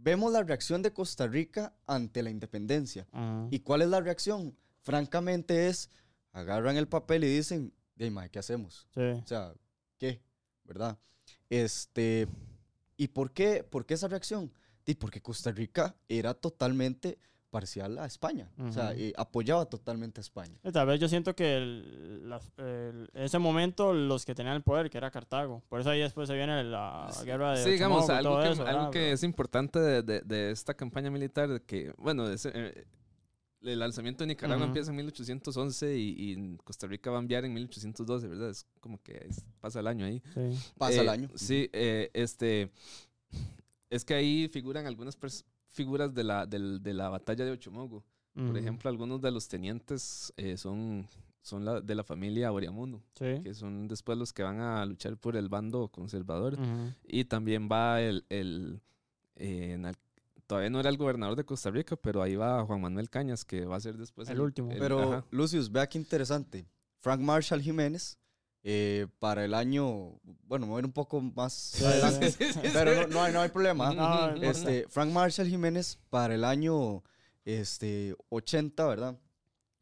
vemos la reacción de Costa Rica ante la independencia. Ajá. ¿Y cuál es la reacción? Francamente es, agarran el papel y dicen, "Dey, mae, ¿qué hacemos? Sí. O sea, ¿qué? ¿Verdad? Este, ¿y por qué, por qué esa reacción? Y porque Costa Rica era totalmente parcial a España. O sea, Ujú. eh, apoyaba totalmente a España. Y Tal vez yo siento que el- las- el- en ese momento los que tenían el poder, que era Cartago. Por eso ahí después se viene la guerra de Sí, digamos, y algo, todo que, eso, algo ¿verdad? que Pero- es importante de, de- de esta campaña militar, que, bueno, eh, el lanzamiento de Nicaragua empieza en 1811 y, y Costa Rica va a enviar en 1812, ¿verdad? Es como que es- pasa el año ahí. Sí. Pasa el Eh, año. Sí, eh, este, es que ahí figuran algunas pers- figuras de la, del- de la batalla de Ochomogo. Por Ujú. ejemplo, algunos de los tenientes eh, son, son la, de la familia Oriamuno, Sí. que son después los que van a luchar por el bando conservador. Ujú. Y también va el, el eh, en al- todavía no era el gobernador de Costa Rica, pero ahí va Juan Manuel Cañas, que va a ser después El último. Pero, ajá. Lucius, vea qué interesante. Frank Marshall Jiménez, eh, para el año, bueno, me voy a ir un poco más Sí, adelante, sí, sí. pero no, no hay, no hay problema. No. Este, Frank Marshall Jiménez, para el año este, 80, ¿verdad?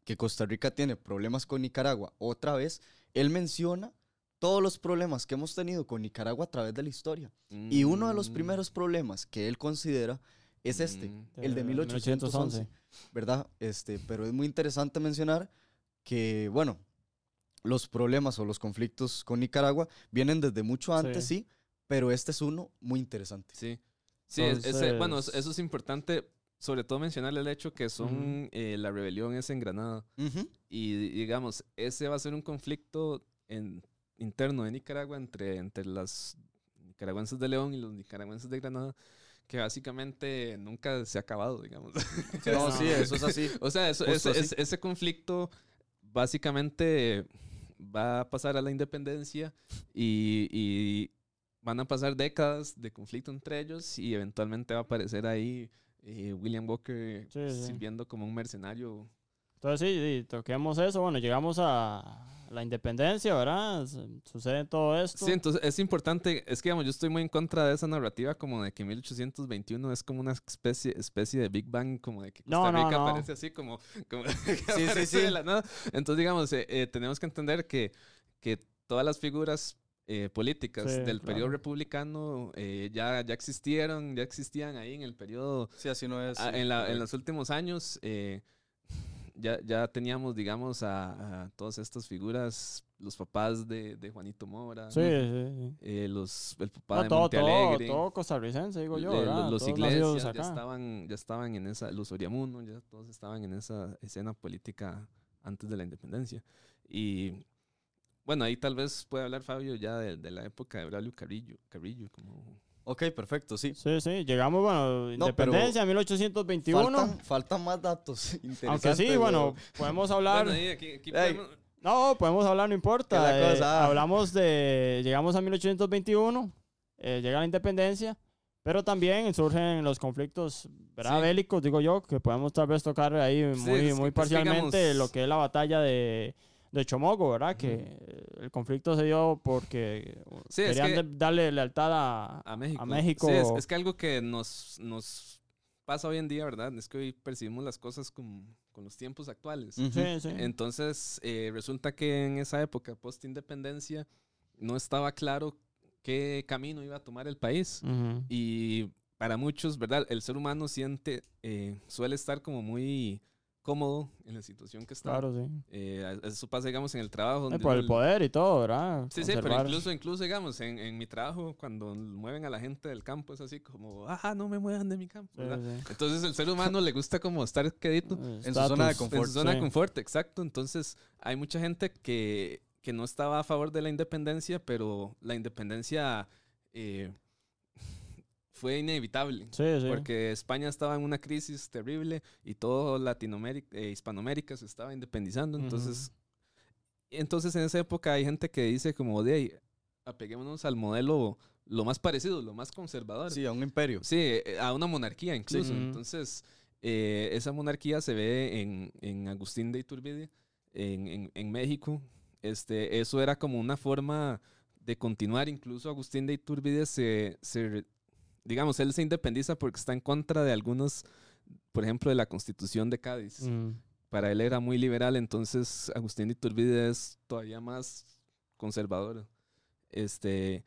Que Costa Rica tiene problemas con Nicaragua. Otra vez, él menciona todos los problemas que hemos tenido con Nicaragua a través de la historia. Y uno de los Mm, primeros problemas que él considera es este, mm, el de 1811. 1811. ¿verdad? Este, pero es muy interesante mencionar que, bueno, los problemas o los conflictos con Nicaragua vienen desde mucho antes, Sí. sí, pero este es uno muy interesante. Sí, sí es- ese- bueno, eso es importante, sobre todo mencionar el hecho que son, eh, la rebelión es en Granada. Y digamos, ese va a ser un conflicto en- interno de Nicaragua entre, entre las nicaragüenses de León y los nicaragüenses de Granada, que básicamente nunca se ha acabado, digamos. No, sí, eso es así. O sea, eso- ese, así. ese- ese conflicto básicamente va a pasar a la independencia y, y van a pasar décadas de conflicto entre ellos y eventualmente va a aparecer ahí eh, William Walker Sí, sí. sirviendo como un mercenario. Entonces sí, sí, toquemos eso. Bueno, llegamos a la independencia, ¿verdad? Sucede todo esto. Sí, entonces es importante, es que digamos, yo estoy muy en contra de esa narrativa como de que 1821 es como una especie, especie de Big Bang, como de que No, Costa no, Rica no. aparece así como, como que sí, aparece sí. de la nada. Entonces, digamos, eh, eh, tenemos que entender que, que todas las figuras eh, políticas Sí, del periodo claro. republicano eh, ya, ya existieron, ya existían ahí en el periodo Sí, así no es. Ah, sí, en, la- en los últimos años eh, ya, ya teníamos, digamos, a, a todas estas figuras, los papás de, de Juanito Mora, Sí, sí, sí. eh, los, el papá No, de todo, Monte todo, Alegre, todo costarricense, digo yo, eh, los iglesias ya estaban, ya estaban en esa, los Oriamuno, ya todos estaban en esa escena política antes de la independencia. Y bueno, ahí tal vez puede hablar Fabio ya de, de la época de Braulio Carrillo, Carrillo como Ok, perfecto, sí. Sí, sí, llegamos, bueno, No, independencia, 1821. Faltan, faltan más datos interesantes. Aunque sí, bueno, podemos hablar. Bueno, ahí, aquí- aquí Ey. podemos- No, podemos hablar, no importa. ¿Qué es la eh, cosa? hablamos de. Llegamos a 1821, eh, llega la independencia, pero también surgen los conflictos ¿verdad? Sí. bélicos, digo yo, que podemos tal vez tocar ahí muy, muy pues, parcialmente digamos- lo que es la batalla de, de Chomogo, ¿verdad? Que el conflicto se dio porque Sí, es querían que- darle lealtad a, a México. a México. Sí, es, es que algo que nos, nos pasa hoy en día, ¿verdad? Es que hoy percibimos las cosas con, con los tiempos actuales. Ujú. Sí, sí. Entonces, eh, resulta que en esa época, post-independencia, no estaba claro qué camino iba a tomar el país. Y para muchos, ¿verdad? El ser humano siente, eh, suele estar como muy cómodo en la situación que está. Claro, sí. Eh, eso pasa, digamos, en el trabajo. Eh, por el poder y todo, ¿verdad? Sí, sí, pero incluso, incluso digamos, en, en mi trabajo, cuando mueven a la gente del campo, es así como, ah, no me muevan de mi campo, Sí, ¿verdad? sí. Entonces, el ser humano le gusta como estar quedito Eh, En su zona de estatus. confort. en su zona de sí. confort, exacto. Entonces, hay mucha gente que, que no estaba a favor de la independencia, pero la independencia eh, fue inevitable. Sí, sí. Porque España estaba en una crisis terrible y todo Latinoamérica, eh, Hispanoamérica se estaba independizando. Entonces, entonces en esa época hay gente que dice como de ahí, apeguémonos al modelo lo más parecido, lo más conservador. Sí, a un imperio. Sí, eh, a una monarquía incluso. Ujú. Entonces, eh, esa monarquía se ve en, en Agustín de Iturbide, en, en, en México. Este, eso era como una forma de continuar. Incluso Agustín de Iturbide se, se digamos, él se independiza porque está en contra de algunos, por ejemplo, de la constitución de Cádiz. Mm. Para él era muy liberal, entonces Agustín de Iturbide es todavía más conservador. Este,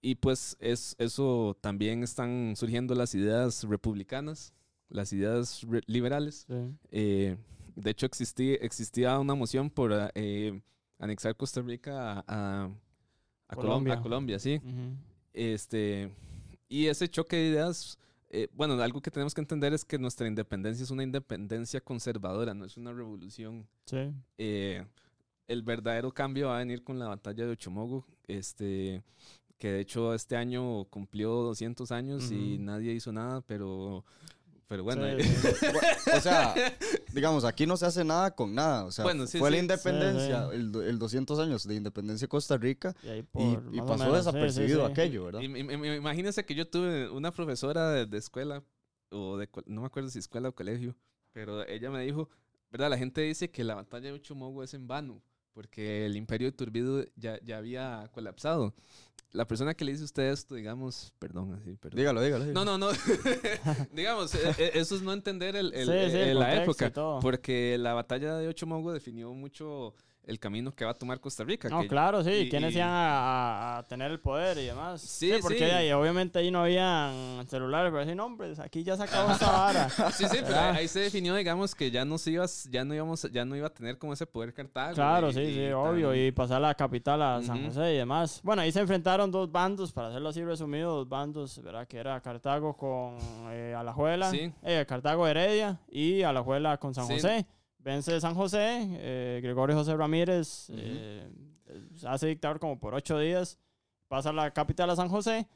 y pues es, eso también están surgiendo las ideas republicanas, las ideas re- liberales. Sí. Eh, de hecho, existí, existía una moción por eh, anexar Costa Rica a, a, a Colom- Colombia. a Colombia, sí. Este, y ese choque de ideas, eh, bueno, algo que tenemos que entender es que nuestra independencia es una independencia conservadora, no es una revolución. Sí. Eh, el verdadero cambio va a venir con la batalla de Ochomogo, este, que de hecho este año cumplió 200 años y nadie hizo nada, pero, pero bueno. Sí, eh, sí. O sea, digamos, aquí no se hace nada con nada. O sea, Bueno, sí, fue la independencia, Sí, sí. El, el 200 años de independencia de Costa Rica Y, ahí por, pasó menos, sí, sí, desapercibido sí. aquello, ¿verdad? Y- Imagínense que yo tuve una profesora de, de escuela, o de, no me acuerdo si escuela o colegio, pero ella me dijo, ¿verdad? La gente dice que la batalla de Uchumogo es en vano, porque el imperio de Turbido ya, ya había colapsado. La persona que le dice a usted esto, digamos, perdón, así, pero... Dígalo, dígalo. No, no, no. digamos, e- e- eso es no entender el, el- Sí, sí, el la época. Porque la batalla de Ochomogo definió mucho el camino que va a tomar Costa Rica. No, que- claro, sí. y- ¿Quiénes y- iban a, a- tener el poder y demás? Sí, porque sí. ahí, obviamente ahí no habían celulares, pero decir, no, hombre, aquí ya se acabó esta vara. Sí, sí, pero ¿Verdad? ahí se definió, digamos, que ya no se iba, ya no íbamos, ya no iba a tener como ese poder Cartago. Claro, y- sí, y sí, obvio. Y pasar la capital a San Ujú. José y demás. Bueno, ahí se enfrentaron dos bandos, para hacerlo así resumido, dos bandos, ¿verdad? Que era Cartago con eh, Alajuela, Sí. eh, Cartago Heredia y Alajuela con San Sí. José. Vence San José, eh, Gregorio José Ramírez Ujú. eh, se hace dictador como por ocho días, pasa la capital a San José.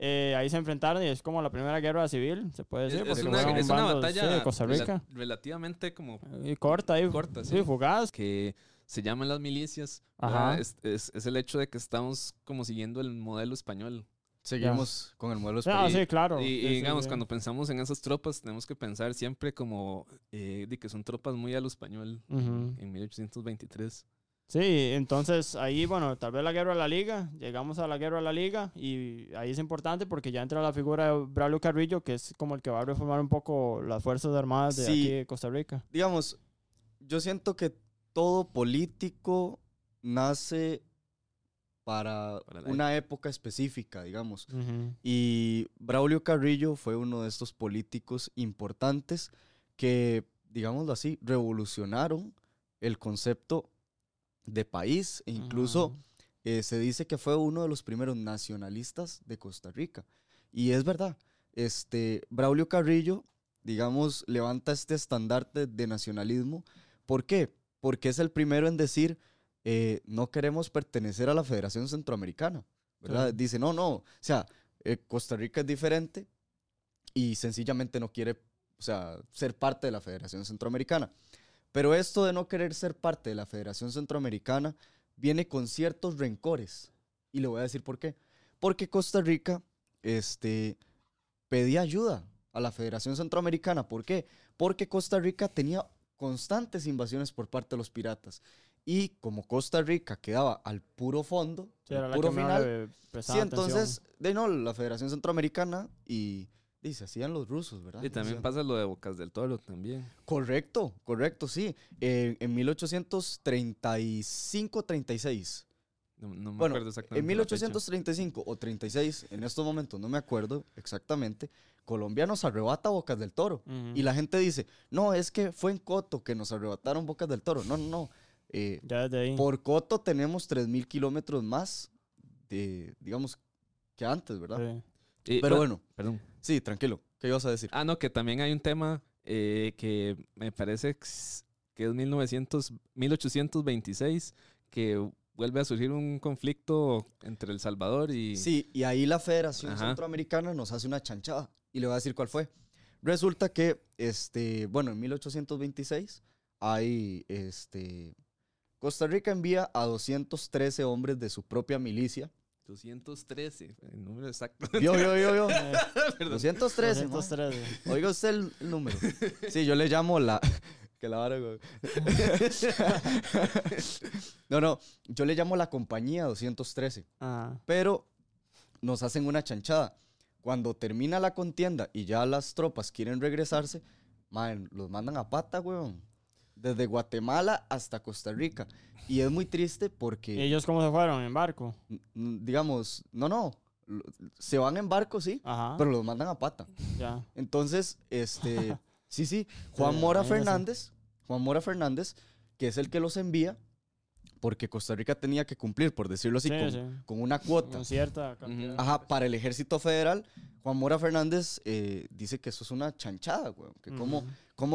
eh, ahí se enfrentaron y es como la primera guerra civil, se puede Es, decir. es porque una, fueron es una batalla sí, de Costa Rica. relativamente como Y corta ahí, corta, sí, sí. fugaz. que se llaman las milicias. Ajá. Es, es- es el hecho de que estamos como siguiendo el modelo español. Seguimos con el modelo Ah, español. sí, claro. Y, y sí, digamos, sí. cuando pensamos en esas tropas, tenemos que pensar siempre como eh, de que son tropas muy a lo español Ujú. en 1823. Sí, entonces ahí, bueno, tal vez la guerra de la liga, llegamos a la guerra de la liga y ahí es importante porque ya entra la figura de Braulio Carrillo, que es como el que va a reformar un poco las Fuerzas Armadas de Sí. aquí de Costa Rica. Digamos, yo siento que todo político nace para, una época específica, digamos. Y Braulio Carrillo fue uno de estos políticos importantes que, digámoslo así, revolucionaron el concepto de país e incluso eh, se dice que fue uno de los primeros nacionalistas de Costa Rica. Y es verdad, este, Braulio Carrillo, digamos, levanta este estandarte de nacionalismo. ¿Por qué? Porque es el primero en decir, eh, no queremos pertenecer a la Federación Centroamericana. Dice, no, no, o sea, eh, Costa Rica es diferente y sencillamente no quiere, o sea, ser parte de la Federación Centroamericana. Pero esto de no querer ser parte de la Federación Centroamericana viene con ciertos rencores. Y le voy a decir por qué. Porque Costa Rica este, pedía ayuda a la Federación Centroamericana. ¿Por qué? Porque Costa Rica tenía constantes invasiones por parte de los piratas. Y como Costa Rica quedaba al puro fondo, Sí, al puro final, sí, prestaba atención. entonces, de no, la Federación Centroamericana y, y se hacían los rusos, ¿verdad? Y también O sea, pasa lo de Bocas del Toro también. Correcto, correcto, sí. Eh, en 1835-36. No, no me Bueno, acuerdo exactamente. En la fecha. 1835 o 36, en estos momentos no me acuerdo exactamente, Colombia nos arrebata Bocas del Toro. Ujú. Y la gente dice, no, es que fue en Coto que nos arrebataron Bocas del Toro. No, no, no. Eh, Ya desde ahí. por Coto tenemos 3.000 kilómetros más, de, digamos, que antes, ¿verdad? Sí. Y, Pero bueno, bueno, Perdón. sí, tranquilo. ¿Qué ibas a decir? Ah, no, que también hay un tema eh, que me parece que es que es 1900, 1826, que vuelve a surgir un conflicto entre El Salvador y... Sí, y ahí la Federación Ajá. Centroamericana nos hace una chanchada. Y le voy a decir cuál fue. Resulta que, este, bueno, en 1826 hay, este, Costa Rica envía a 213 hombres de su propia milicia. 213, el número exacto. Yo, yo, yo, yo. Eh, 213, ma. 213. Oiga usted el, el número. Sí, yo le llamo la... Que la vara, güey. No, no, yo le llamo la compañía 213. Ajá. pero nos hacen una chanchada. Cuando termina la contienda y ya las tropas quieren regresarse, man, los mandan a pata, weón. Desde Guatemala hasta Costa Rica. Y es muy triste ¿Y porque, ellos cómo se fueron? ¿En barco? digamos, no, no, se van en barco, sí, Ajá. pero los mandan a pata. ya. Entonces, este, sí, sí, Juan Mora. Fernández, Juan Mora Fernández, que es el que los envía, porque Costa Rica tenía que cumplir, por decirlo así, Sí, con, sí. con una cuota. Con cierta cantidad. Ajá, para el ejército federal, Juan Mora Fernández eh, dice que eso es una chanchada, güey. Que como,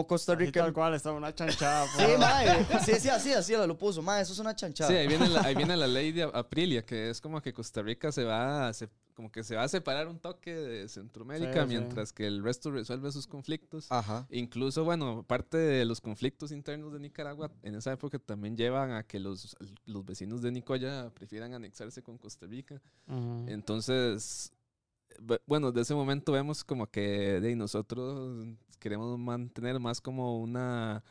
Costa Así Rica... tal cual, estaba una chanchada. Sí, por- mae, sí, sí, así, así lo puso, mae, eso es una chanchada. Sí, ahí viene, la, ahí viene la ley de Aprilia, que es como que Costa Rica se va a, se- como que se va a separar un toque de Centroamérica Sí, sí. mientras que el resto resuelve sus conflictos. Ajá. Incluso, bueno, parte de los conflictos internos de Nicaragua en esa época también llevan a que los, los vecinos de Nicoya prefieran anexarse con Costa Rica. Entonces, bu- bueno, de ese momento vemos como que de nosotros queremos mantener más como una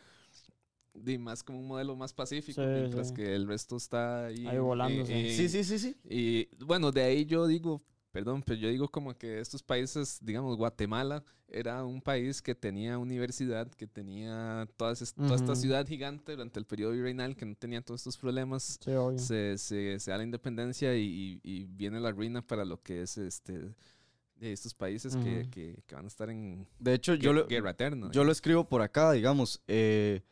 de más como un modelo más pacífico, Sí, mientras sí. que el resto está ahí. Ahí volándose. y- Sí, sí, sí, sí. Y bueno, de ahí yo digo, perdón, pero yo digo como que estos países, digamos, Guatemala era un país que tenía universidad, que tenía todas toda esta ciudad gigante durante el periodo virreinal, que no tenía todos estos problemas Sí, obvio. se, se, se da la independencia y, y- y viene la ruina para lo que es este de estos países que, que- que van a estar en De hecho, yo lo, guerra eterna. yo lo escribo por acá, digamos. eh,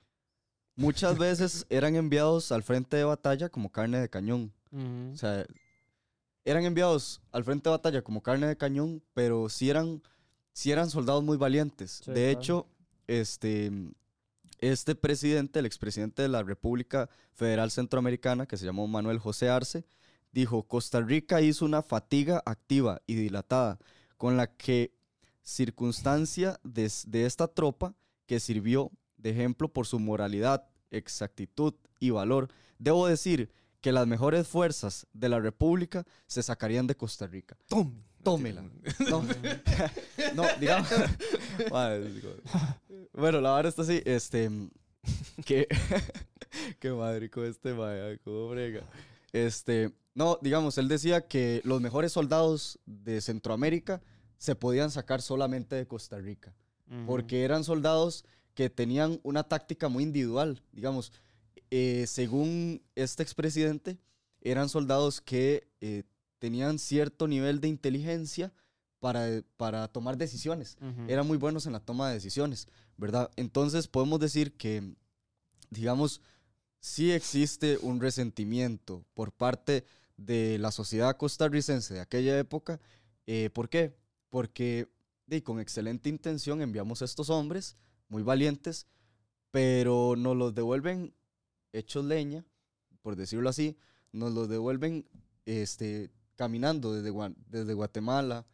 muchas veces eran enviados al frente de batalla como carne de cañón. O sea, eran enviados al frente de batalla como carne de cañón, pero sí eran, sí eran soldados muy valientes. Sí, de claro. hecho, este, este presidente, el expresidente de la República Federal Centroamericana, que se llamó Manuel José Arce, dijo, Costa Rica hizo una fatiga activa y dilatada, con la que circunstancia de, de esta tropa que sirvió de ejemplo por su moralidad, exactitud y valor. Debo decir que las mejores fuerzas de la República se sacarían de Costa Rica. Tómela. No, no digamos. Bueno, la verdad está así, este, que, qué madre con este vaya, cómo brega. Este, no, digamos, él decía que los mejores soldados de Centroamérica se podían sacar solamente de Costa Rica, Ujú. porque eran soldados que tenían una táctica muy individual, digamos, eh, según este expresidente, eran soldados que eh, tenían cierto nivel de inteligencia para, para tomar decisiones Ujú. eran muy buenos en la toma de decisiones, ¿verdad? Entonces podemos decir que, digamos, sí existe un resentimiento por parte de la sociedad costarricense de aquella época. Eh, ¿Por qué? Porque di, con excelente intención enviamos a estos hombres muy valientes, pero nos los devuelven hechos leña, por decirlo así, nos los devuelven este, caminando desde, Gua- desde Guatemala,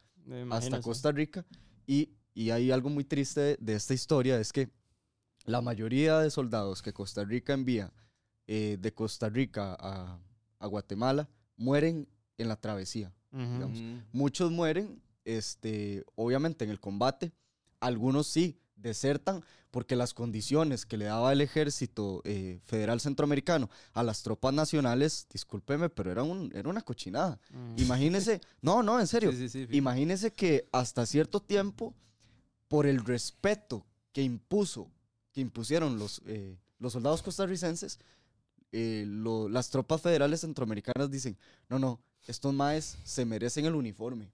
hasta. Costa Rica. Y, y hay algo muy triste de, de esta historia, es que la mayoría de soldados que Costa Rica envía eh, de Costa Rica a, a Guatemala mueren en la travesía. Muchos mueren, este, obviamente, en el combate. Algunos sí desertan porque las condiciones que le daba el ejército eh, federal centroamericano a las tropas nacionales, discúlpeme, pero era, un, era una cochinada. Ujú. Imagínese, no, no, en serio, Sí, sí, sí, fijo. Imagínese que hasta cierto tiempo, por el respeto que impuso, que impusieron los, eh, los soldados costarricenses, eh, lo- las tropas federales centroamericanas dicen, no, no, estos maes se merecen el uniforme.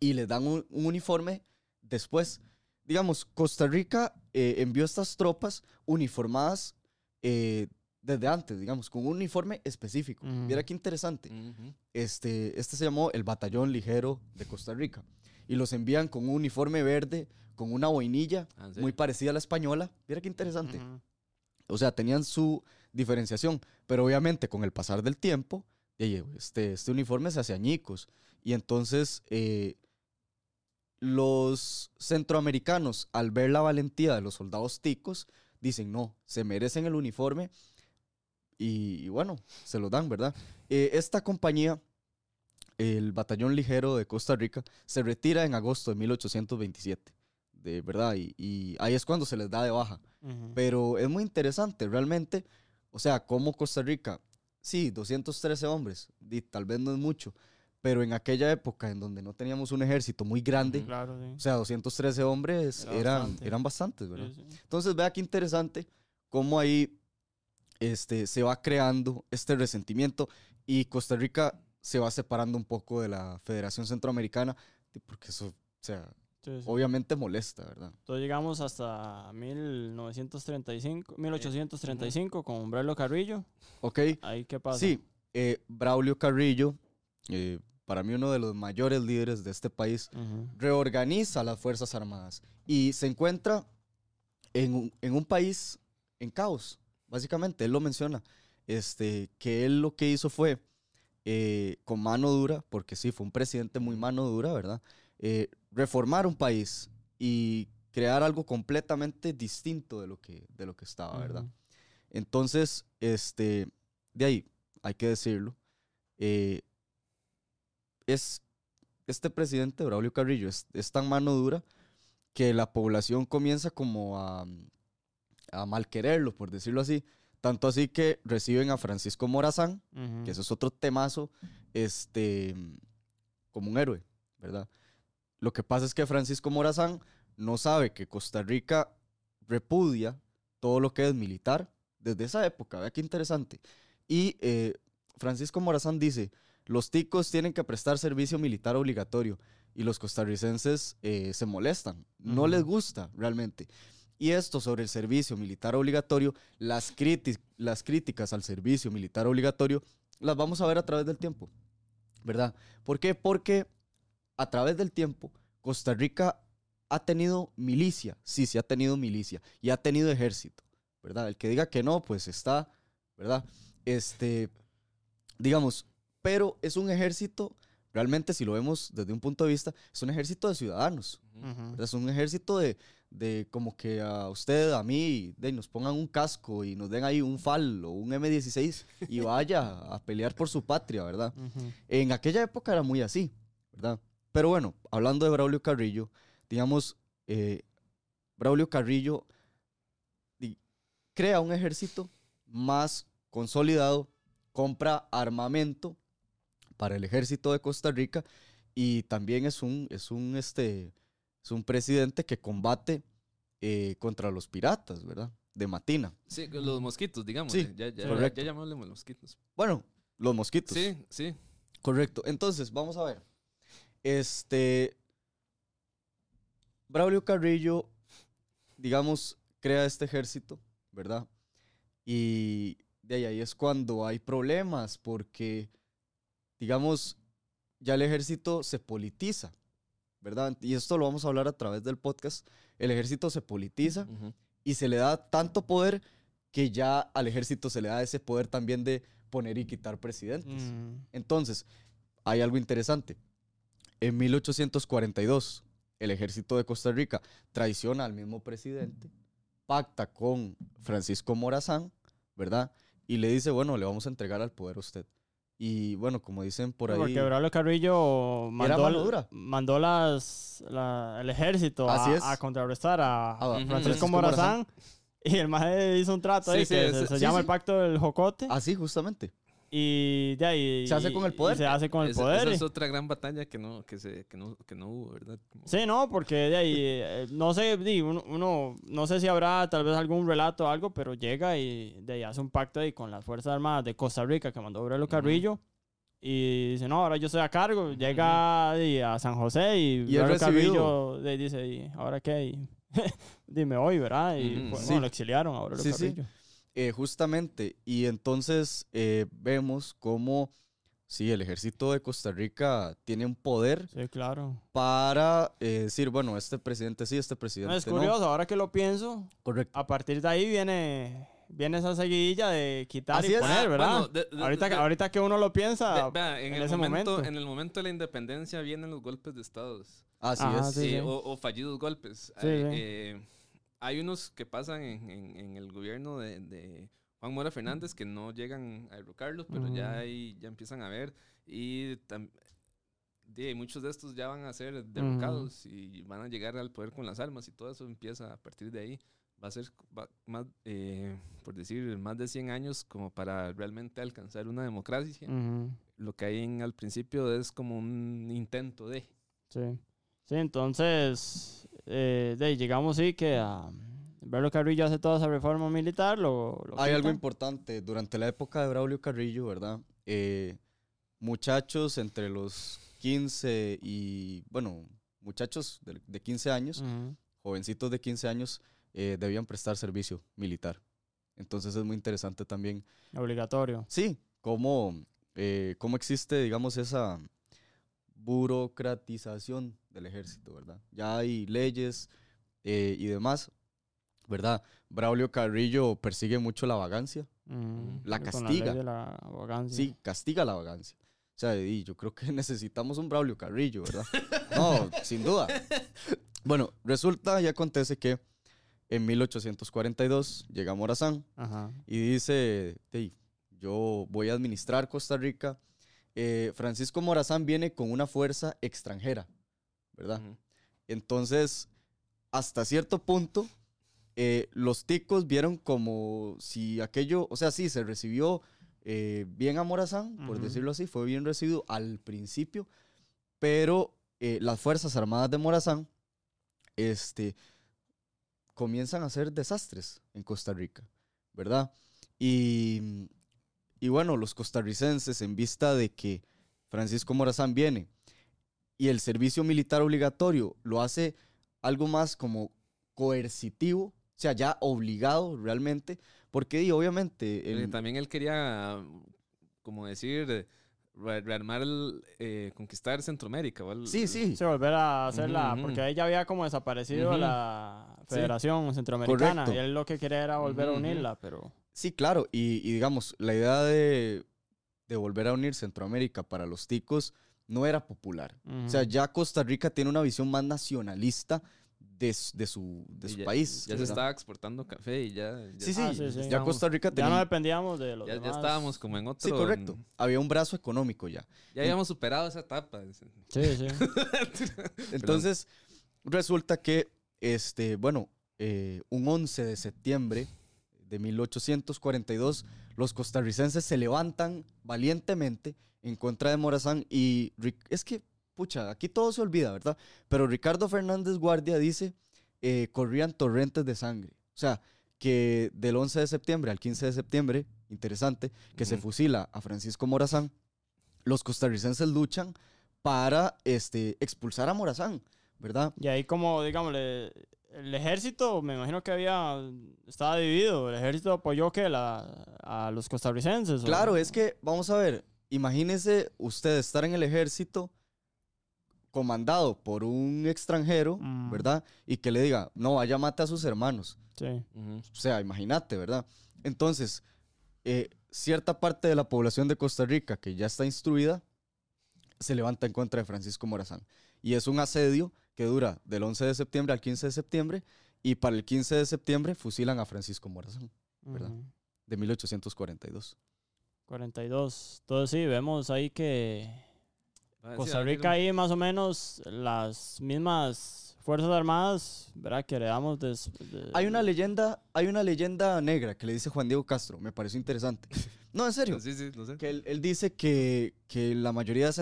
Y les dan un, un uniforme después. Digamos, Costa Rica eh, envió estas tropas uniformadas eh, desde antes, digamos, con un uniforme específico. Ujú. Mira qué interesante este, este se llamó el Batallón Ligero de Costa Rica. Y los envían con un uniforme verde, con una boinilla Ah, ¿en muy parecida a la española. Mira qué interesante. O sea, tenían su diferenciación, pero obviamente con el pasar del tiempo, de, este, este uniforme se hace añicos. Y entonces eh, los centroamericanos, al ver la valentía de los soldados ticos, dicen, no, se merecen el uniforme y, y bueno, se lo dan, ¿verdad? Eh, esta compañía, el Batallón Ligero de Costa Rica, se retira en agosto de 1827, de verdad, y, y ahí es cuando se les da de baja. Pero es muy interesante, realmente, o sea, como Costa Rica, sí, 213 hombres, y tal vez no es mucho, pero en aquella época en donde no teníamos un ejército muy grande. Claro, sí. o sea, 213 hombres Era eran, bastante. eran bastantes, ¿verdad? Sí, sí. Entonces, vea qué interesante cómo ahí este, se va creando este resentimiento y Costa Rica se va separando un poco de la Federación Centroamericana, porque eso, o sea, obviamente molesta, ¿verdad? Entonces llegamos hasta 1935, 1835 con Umbrello Carrillo. ¿Ok? Ahí qué pasa. Sí, eh, Braulio Carrillo, eh, para mí uno de los mayores líderes de este país, reorganiza las Fuerzas Armadas y se encuentra en un, en un país en caos, básicamente, él lo menciona, este, que él lo que hizo fue, eh, con mano dura, porque sí, fue un presidente muy mano dura, ¿verdad? Eh, reformar un país y crear algo completamente distinto de lo que, de lo que estaba, ¿verdad? Entonces, este, de ahí, hay que decirlo, eh, es este presidente, Braulio Carrillo, es, es tan mano dura que la población comienza como a, a malquererlo, por decirlo así. Tanto así que reciben a Francisco Morazán, que eso es otro temazo, este, como un héroe, ¿verdad? Lo que pasa es que Francisco Morazán no sabe que Costa Rica repudia todo lo que es militar desde esa época, vea qué interesante. Y eh, Francisco Morazán dice, los ticos tienen que prestar servicio militar obligatorio y los costarricenses eh, se molestan, no les gusta realmente. Y esto sobre el servicio militar obligatorio, las, las críticas al servicio militar obligatorio, las vamos a ver a través del tiempo, ¿verdad? ¿Por qué? Porque a través del tiempo, Costa Rica ha tenido milicia, sí, sí ha tenido milicia y ha tenido ejército, ¿verdad? El que diga que no, pues está, ¿verdad? Este, digamos, pero es un ejército, realmente si lo vemos desde un punto de vista, es un ejército de ciudadanos. Es un ejército de, de como que a usted, a mí, de, nos pongan un casco y nos den ahí un FAL o un M16 y vaya a pelear por su patria, ¿verdad? Ujú. En aquella época era muy así, ¿verdad? Pero bueno, hablando de Braulio Carrillo, digamos, eh, Braulio Carrillo crea un ejército más consolidado, compra armamento para el ejército de Costa Rica y también es un, es un, este, es un presidente que combate eh, contra los piratas, ¿verdad? De Matina. Sí, los mosquitos, digamos. Sí, eh, ya, ya, correcto. ya llamémosle mosquitos. Bueno, los mosquitos. Sí, sí. Correcto. Entonces, vamos a ver. Este. Braulio Carrillo, digamos, crea este ejército, ¿verdad? Y de ahí, ahí es cuando hay problemas, porque, digamos, ya el ejército se politiza, ¿verdad? Y esto lo vamos a hablar a través del podcast. El ejército se politiza y se le da tanto poder que ya al ejército se le da ese poder también de poner y quitar presidentes. Mm, Entonces, hay algo interesante. En 1842, el ejército de Costa Rica traiciona al mismo presidente, pacta con Francisco Morazán, ¿verdad? Y le dice, bueno, le vamos a entregar al poder a usted. Y bueno, como dicen por ahí... Porque Braulio Carrillo mandó, mandó las, la- el ejército a, a contrarrestar a a. Francisco Morazán. Y el maje hizo un trato Sí, ahí sí, que se, se sí, llama sí. el pacto del jocote. Así, justamente. Y de ahí. Se hace con el y- poder. y se hace con el poder. Esa y- es otra gran batalla que no, que se, que no, que no hubo, ¿verdad? Como- Sí, no, porque de ahí, eh, no sé, di, uno, uno- no sé si habrá tal vez algún relato o algo, pero llega y de ahí hace un pacto ahí con las Fuerzas Armadas de Costa Rica que mandó Aurelio Carrillo. Y dice, no, ahora yo estoy a cargo. Llega di, a San José y, Y Aurelio. Carrillo de ahí dice, ¿y ahora qué? Y, dime hoy, ¿verdad? Y Ujú. pues, Sí. lo exiliaron a Aurelio Sí, sí. Eh, justamente. Y entonces eh, vemos cómo, sí, el ejército de Costa Rica tiene un poder Sí, claro. para eh, decir, bueno, este presidente sí, este presidente No, no. es curioso, ahora que lo pienso, Correcto. a partir de ahí viene, viene esa seguidilla de quitar Así y es. poner, ¿verdad? bueno, de- de- ahorita, de- ahorita que uno lo piensa, vea, en, en el ese momento, momento. en el momento de la independencia vienen los golpes de estados Así Ajá, es. Sí, eh, sí. O, o fallidos golpes. Sí. eh, hay unos que pasan en, en- en el gobierno de, de Juan Mora Fernández que no llegan a derrocarlos, pero ya Ujú. ahí ya empiezan a ver y tam- de, muchos de estos ya van a ser derrocados y van a llegar al poder con las armas y todo eso empieza a partir de ahí. Va a ser va- más, eh, por decir, más de 100 años como para realmente alcanzar una democracia. Ujú, Lo que hay en, al principio es como un intento de... sí. Sí, entonces, eh, de ahí llegamos sí que a Berlo Carrillo hace toda esa reforma militar, lo, lo Hay algo importante. Durante la época de Braulio Carrillo, ¿verdad? Eh, muchachos entre los 15 y, bueno, muchachos de, de 15 años, Ujú, jovencitos de 15 años, eh, debían prestar servicio militar. Entonces es muy interesante también Obligatorio. Sí, cómo, eh, cómo existe, digamos, esa burocratización del ejército, ¿verdad? Ya hay leyes eh, y demás, ¿verdad? Braulio Carrillo persigue mucho la vagancia, Ujú, La castiga. de la vagancia. sí, castiga la vagancia. O sea, y yo creo que necesitamos un Braulio Carrillo, ¿verdad? No, sin duda. Bueno, resulta y acontece que en 1842 llega Morazán, Ajá. y dice, "Ey, yo voy a administrar Costa Rica. Eh, Francisco Morazán viene con una fuerza extranjera, ¿verdad? Entonces, hasta cierto punto, eh, los ticos vieron como si aquello, o sea, sí, se recibió eh, bien a Morazán, por decirlo así, fue bien recibido al principio, pero eh, las Fuerzas Armadas de Morazán este, comienzan a hacer desastres en Costa Rica, ¿verdad? Y, y bueno, los costarricenses, en vista de que Francisco Morazán viene y el servicio militar obligatorio lo hace algo más como coercitivo, o sea, ya obligado realmente, porque y, obviamente... También él quería, como decir, re- rearmar, el, eh, conquistar Centroamérica. o el- sí, sí, Sí, volver a hacerla, porque ahí ya había como desaparecido la Sí. Federación Centroamericana Correcto. y él lo que quería era volver a unirla, pero... sí, claro, y, y digamos, la idea de, de volver a unir Centroamérica para los ticos no era popular. O sea, ya Costa Rica tiene una visión más nacionalista de, su- de su, de Y su ya- país. Ya se estaba exportando café y ya. ya Sí, sí, Ah, sí, sí. ya estábamos- Costa Rica Ya tenía... no dependíamos de los Ya, ya demás. estábamos como en otro. sí, correcto. Había un brazo económico ya. Ya habíamos superado esa etapa. Sí, sí. Entonces, resulta que, este, bueno, eh, un 11 de septiembre de 1842, los costarricenses se levantan valientemente en contra de Morazán y es que, pucha, aquí todo se olvida, ¿verdad? Pero Ricardo Fernández Guardia dice, eh, corrían torrentes de sangre. O sea, que del 11 de septiembre al 15 de septiembre, interesante, que se fusila a Francisco Morazán, los costarricenses luchan para este, expulsar a Morazán, ¿verdad? Y ahí como, digámosle, el ejército, me imagino que había, estaba dividido. El ejército apoyó que la, a los costarricenses. ¿o? Claro, es que, vamos a ver, imagínese usted estar en el ejército comandado por un extranjero, Mm. ¿verdad? Y que le diga, no, vaya, mate a sus hermanos. Sí. O sea, imagínate, ¿verdad? Entonces, eh, cierta parte de la población de Costa Rica que ya está instruida se levanta en contra de Francisco Morazán. Y es un asedio que dura del 11 de septiembre al 15 de septiembre y para el 15 de septiembre fusilan a Francisco Morazán, ¿verdad? De 1842. 42. Entonces sí, vemos ahí que Costa Rica ahí más o menos las mismas Fuerzas Armadas, ¿verdad? Que heredamos de... de- Hay una leyenda, hay una leyenda negra que le dice Juan Diego Castro, me pareció interesante. No, en serio. Sí, sí, no sé. Que él, él dice que, que la mayoría de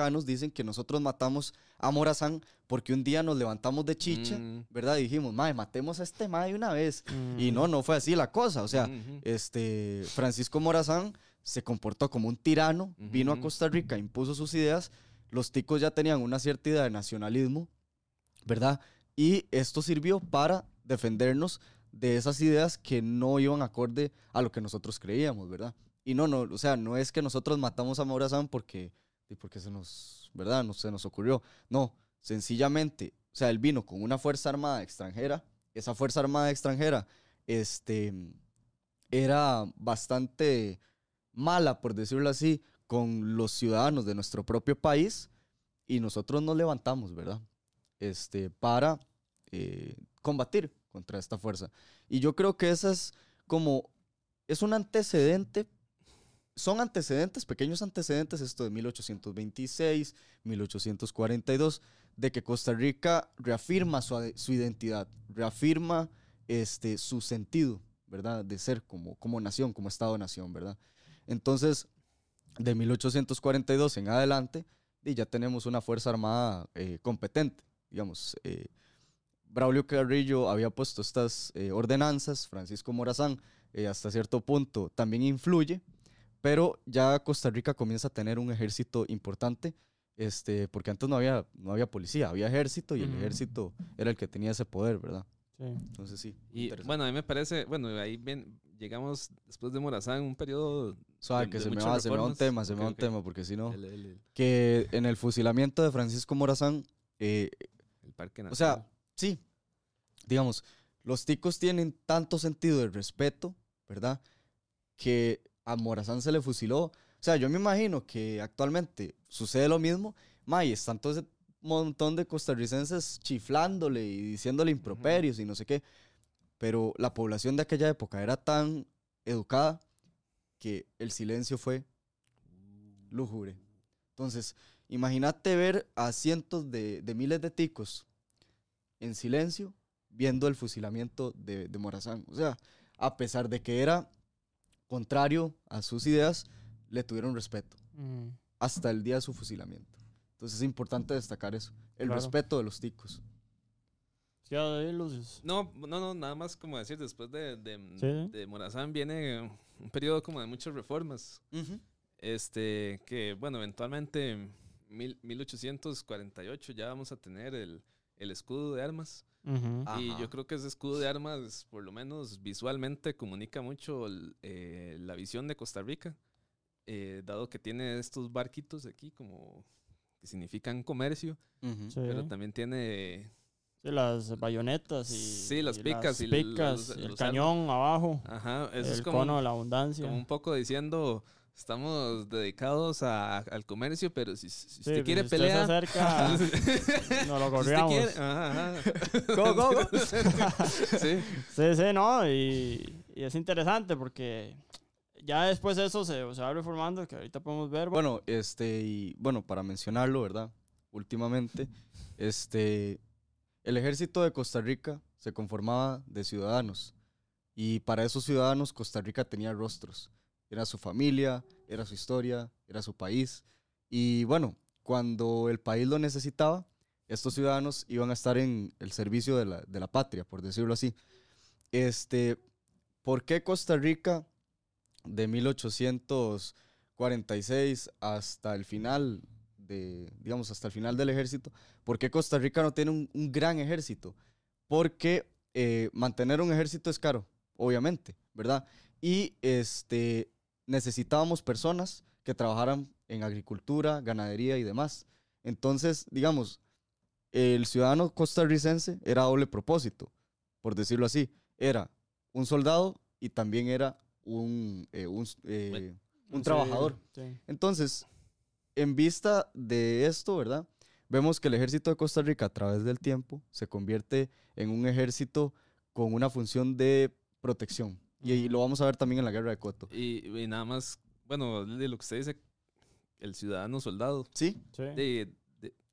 centroamericanos dicen que nosotros matamos a Morazán porque un día nos levantamos de chicha, Mm. ¿verdad? Y dijimos, madre, matemos a este mae de una vez. Y Mm, no, no fue así la cosa. O sea, Ujú. este, Francisco Morazán se comportó como un tirano, vino a. Costa Rica, impuso sus ideas. Los ticos ya tenían una cierta idea de nacionalismo, ¿verdad? Y esto sirvió para defendernos de esas ideas que no iban acorde a lo que nosotros creíamos, ¿verdad? Y no, no, o sea, no es que nosotros matamos a Morazán porque, y porque se nos, ¿verdad? No se nos ocurrió. No, sencillamente, o sea, él vino con una fuerza armada extranjera. Esa fuerza armada extranjera, este, era bastante mala, por decirlo así, con los ciudadanos de nuestro propio país y nosotros nos levantamos, ¿verdad? Este, para eh, combatir contra esta fuerza. Y yo creo que esa es como, es un antecedente, son antecedentes, pequeños antecedentes, esto de 1826, 1842, de que Costa Rica reafirma su, su identidad, reafirma este, su sentido, ¿verdad? De ser como, como nación, como Estado-nación, ¿verdad? Entonces, de 1842 en adelante, y ya tenemos una Fuerza Armada eh, competente, digamos. eh, Braulio Carrillo había puesto estas eh, ordenanzas, Francisco Morazán eh, hasta cierto punto también influye, pero ya Costa Rica comienza a tener un ejército importante, este, porque antes no había, no había policía, había ejército y el ejército era el que tenía ese poder, ¿verdad? sí. Entonces sí. Y interesante. bueno, a mí me parece, bueno, ahí bien, llegamos después de Morazán, un periodo... Suave, de- que de se me, va, se me va un tema, se me va un ok. tema, porque si no... El, el- el- Que en el fusilamiento de Francisco Morazán, eh, el Parque o sea, Nacional. sí, digamos, los ticos tienen tanto sentido de respeto, ¿verdad? Que a Morazán se le fusiló. O sea, yo me imagino que actualmente sucede lo mismo. May, están todo ese montón de costarricenses chiflándole y diciéndole improperios y no sé qué. Pero la población de aquella época era tan educada que el silencio fue lúgubre. Entonces, imagínate ver a cientos de, de miles de ticos en silencio viendo el fusilamiento de, de Morazán. O sea, a pesar de que era contrario a sus ideas, le tuvieron respeto Mm, hasta el día de su fusilamiento. Entonces es importante destacar eso, el Claro. respeto de los ticos. ¿Qué iba a decir, Lucius? No, no, no, nada más como decir, después de, de, Sí. de Morazán viene un periodo como de muchas reformas. Este, que bueno, eventualmente mil, 1848 ya vamos a tener el, el escudo de armas. Ujú. Ah. Y Ajá. yo creo que ese escudo de armas, por lo menos visualmente, comunica mucho el- eh, la visión de Costa Rica, eh, dado que tiene estos barquitos aquí como que significan comercio, Ujú. Sí. pero también tiene Sí, las bayonetas y, Sí, las y picas y las picas, los- el los cañón abajo, Ajá, eso el es como, cono de la abundancia. como un poco diciendo, estamos dedicados a- al comercio, pero si, si Sí, usted quiere si usted pelea... se acerca, nos lo si usted corriamos. quiere- ajá, ajá. Go, go, go. sí. Sí, sí, no, y, y es interesante porque ya después eso se, se va reformando, que ahorita podemos ver. Bueno, este, y bueno, para mencionarlo, ¿verdad? Últimamente, este, el ejército de Costa Rica se conformaba de ciudadanos. Y para esos ciudadanos, Costa Rica tenía rostros. Era su familia, era su historia, era su país. Y bueno, cuando el país lo necesitaba, estos ciudadanos iban a estar en el servicio de la, de la patria, por decirlo así. Este, ¿Por qué Costa Rica de 1846 hasta el final de, digamos, hasta el final del ejército, ¿por qué Costa Rica no tiene un, gran ejército? Porque eh, mantener un ejército es caro, obviamente, ¿verdad? Y este, necesitábamos personas que trabajaran en agricultura, ganadería y demás. Entonces, digamos, el ciudadano costarricense era doble propósito, por decirlo así. Era un soldado y también era un, eh, un, eh, un Sí, trabajador. Entonces, en vista de esto, ¿verdad? Vemos que el ejército de Costa Rica a través del tiempo se convierte en un ejército con una función de protección. Y, y lo vamos a ver también en la guerra de Coto. Y, y nada más, bueno, de lo que usted dice, el ciudadano soldado. ¿Sí? Sí. De, de-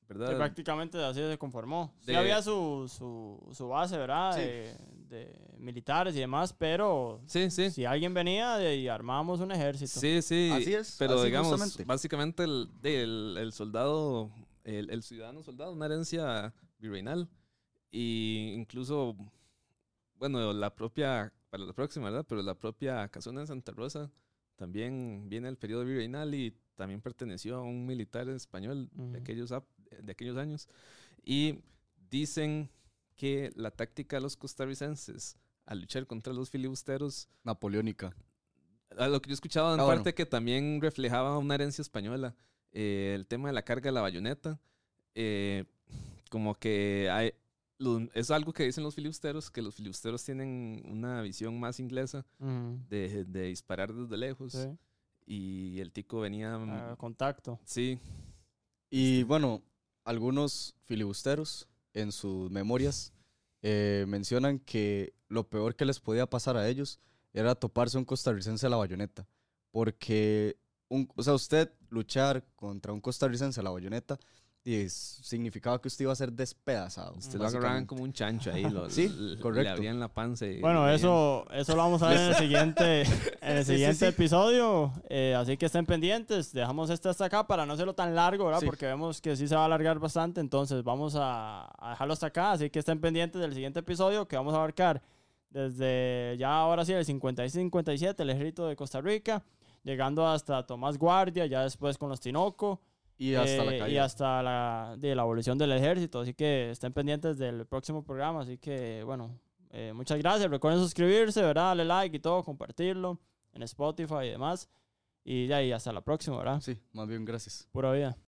Sí, ¿Verdad? prácticamente así se conformó. Sí De- había su, su, su base, ¿verdad? Sí. De, de militares y demás, pero Sí, sí. si alguien venía de, y armábamos un ejército. Sí, sí. Así es, Pero así digamos, justamente. básicamente el, de- el, el soldado, el, el ciudadano soldado, una herencia virreinal. Y incluso, bueno, la propia, para la próxima, ¿verdad? Pero la propia casona de Santa Rosa también viene del periodo virreinal y también perteneció a un militar español Ujú. de, aquellos, de aquellos años. Y dicen que la táctica de los costarricenses al luchar contra los filibusteros Napoleónica. a lo que yo he escuchado en Ah, parte bueno. que también reflejaba una herencia española. eh, el tema de la carga de la bayoneta. eh, como que hay, es algo que dicen los filibusteros, que los filibusteros tienen una visión más inglesa Ujú. de, de disparar desde lejos. Sí. Y el tico venía... mm, Ah, contacto. sí, Y bueno, algunos filibusteros en sus memorias eh, mencionan que lo peor que les podía pasar a ellos era toparse un costarricense a la bayoneta. Porque, un, o sea, usted luchar contra un costarricense a la bayoneta y es- significaba que usted iba a ser despedazado. usted lo agarraban como un chancho ahí. Lo, Sí, le- Le correcto. abrían la panza. y Bueno, eso, eso lo vamos a ver en el siguiente, en el Sí, sí, siguiente sí. episodio. eh, así que estén pendientes. Dejamos este hasta acá para no hacerlo tan largo, ¿verdad? Sí. Porque vemos que sí se va a alargar bastante. Entonces vamos a, a dejarlo hasta acá. Así que estén pendientes del siguiente episodio que vamos a abarcar desde ya ahora sí el 56-57, el ejército de Costa Rica, llegando hasta Tomás Guardia, ya después con los Tinoco. Y hasta la eh, calle. y hasta la, de la abolición del ejército. Así que estén pendientes del próximo programa. Así que, bueno, eh, muchas gracias. Recuerden suscribirse, ¿verdad? Darle like y todo, compartirlo en Spotify y demás. Y de ahí, hasta la próxima, ¿verdad? Sí, más bien gracias. Pura vida.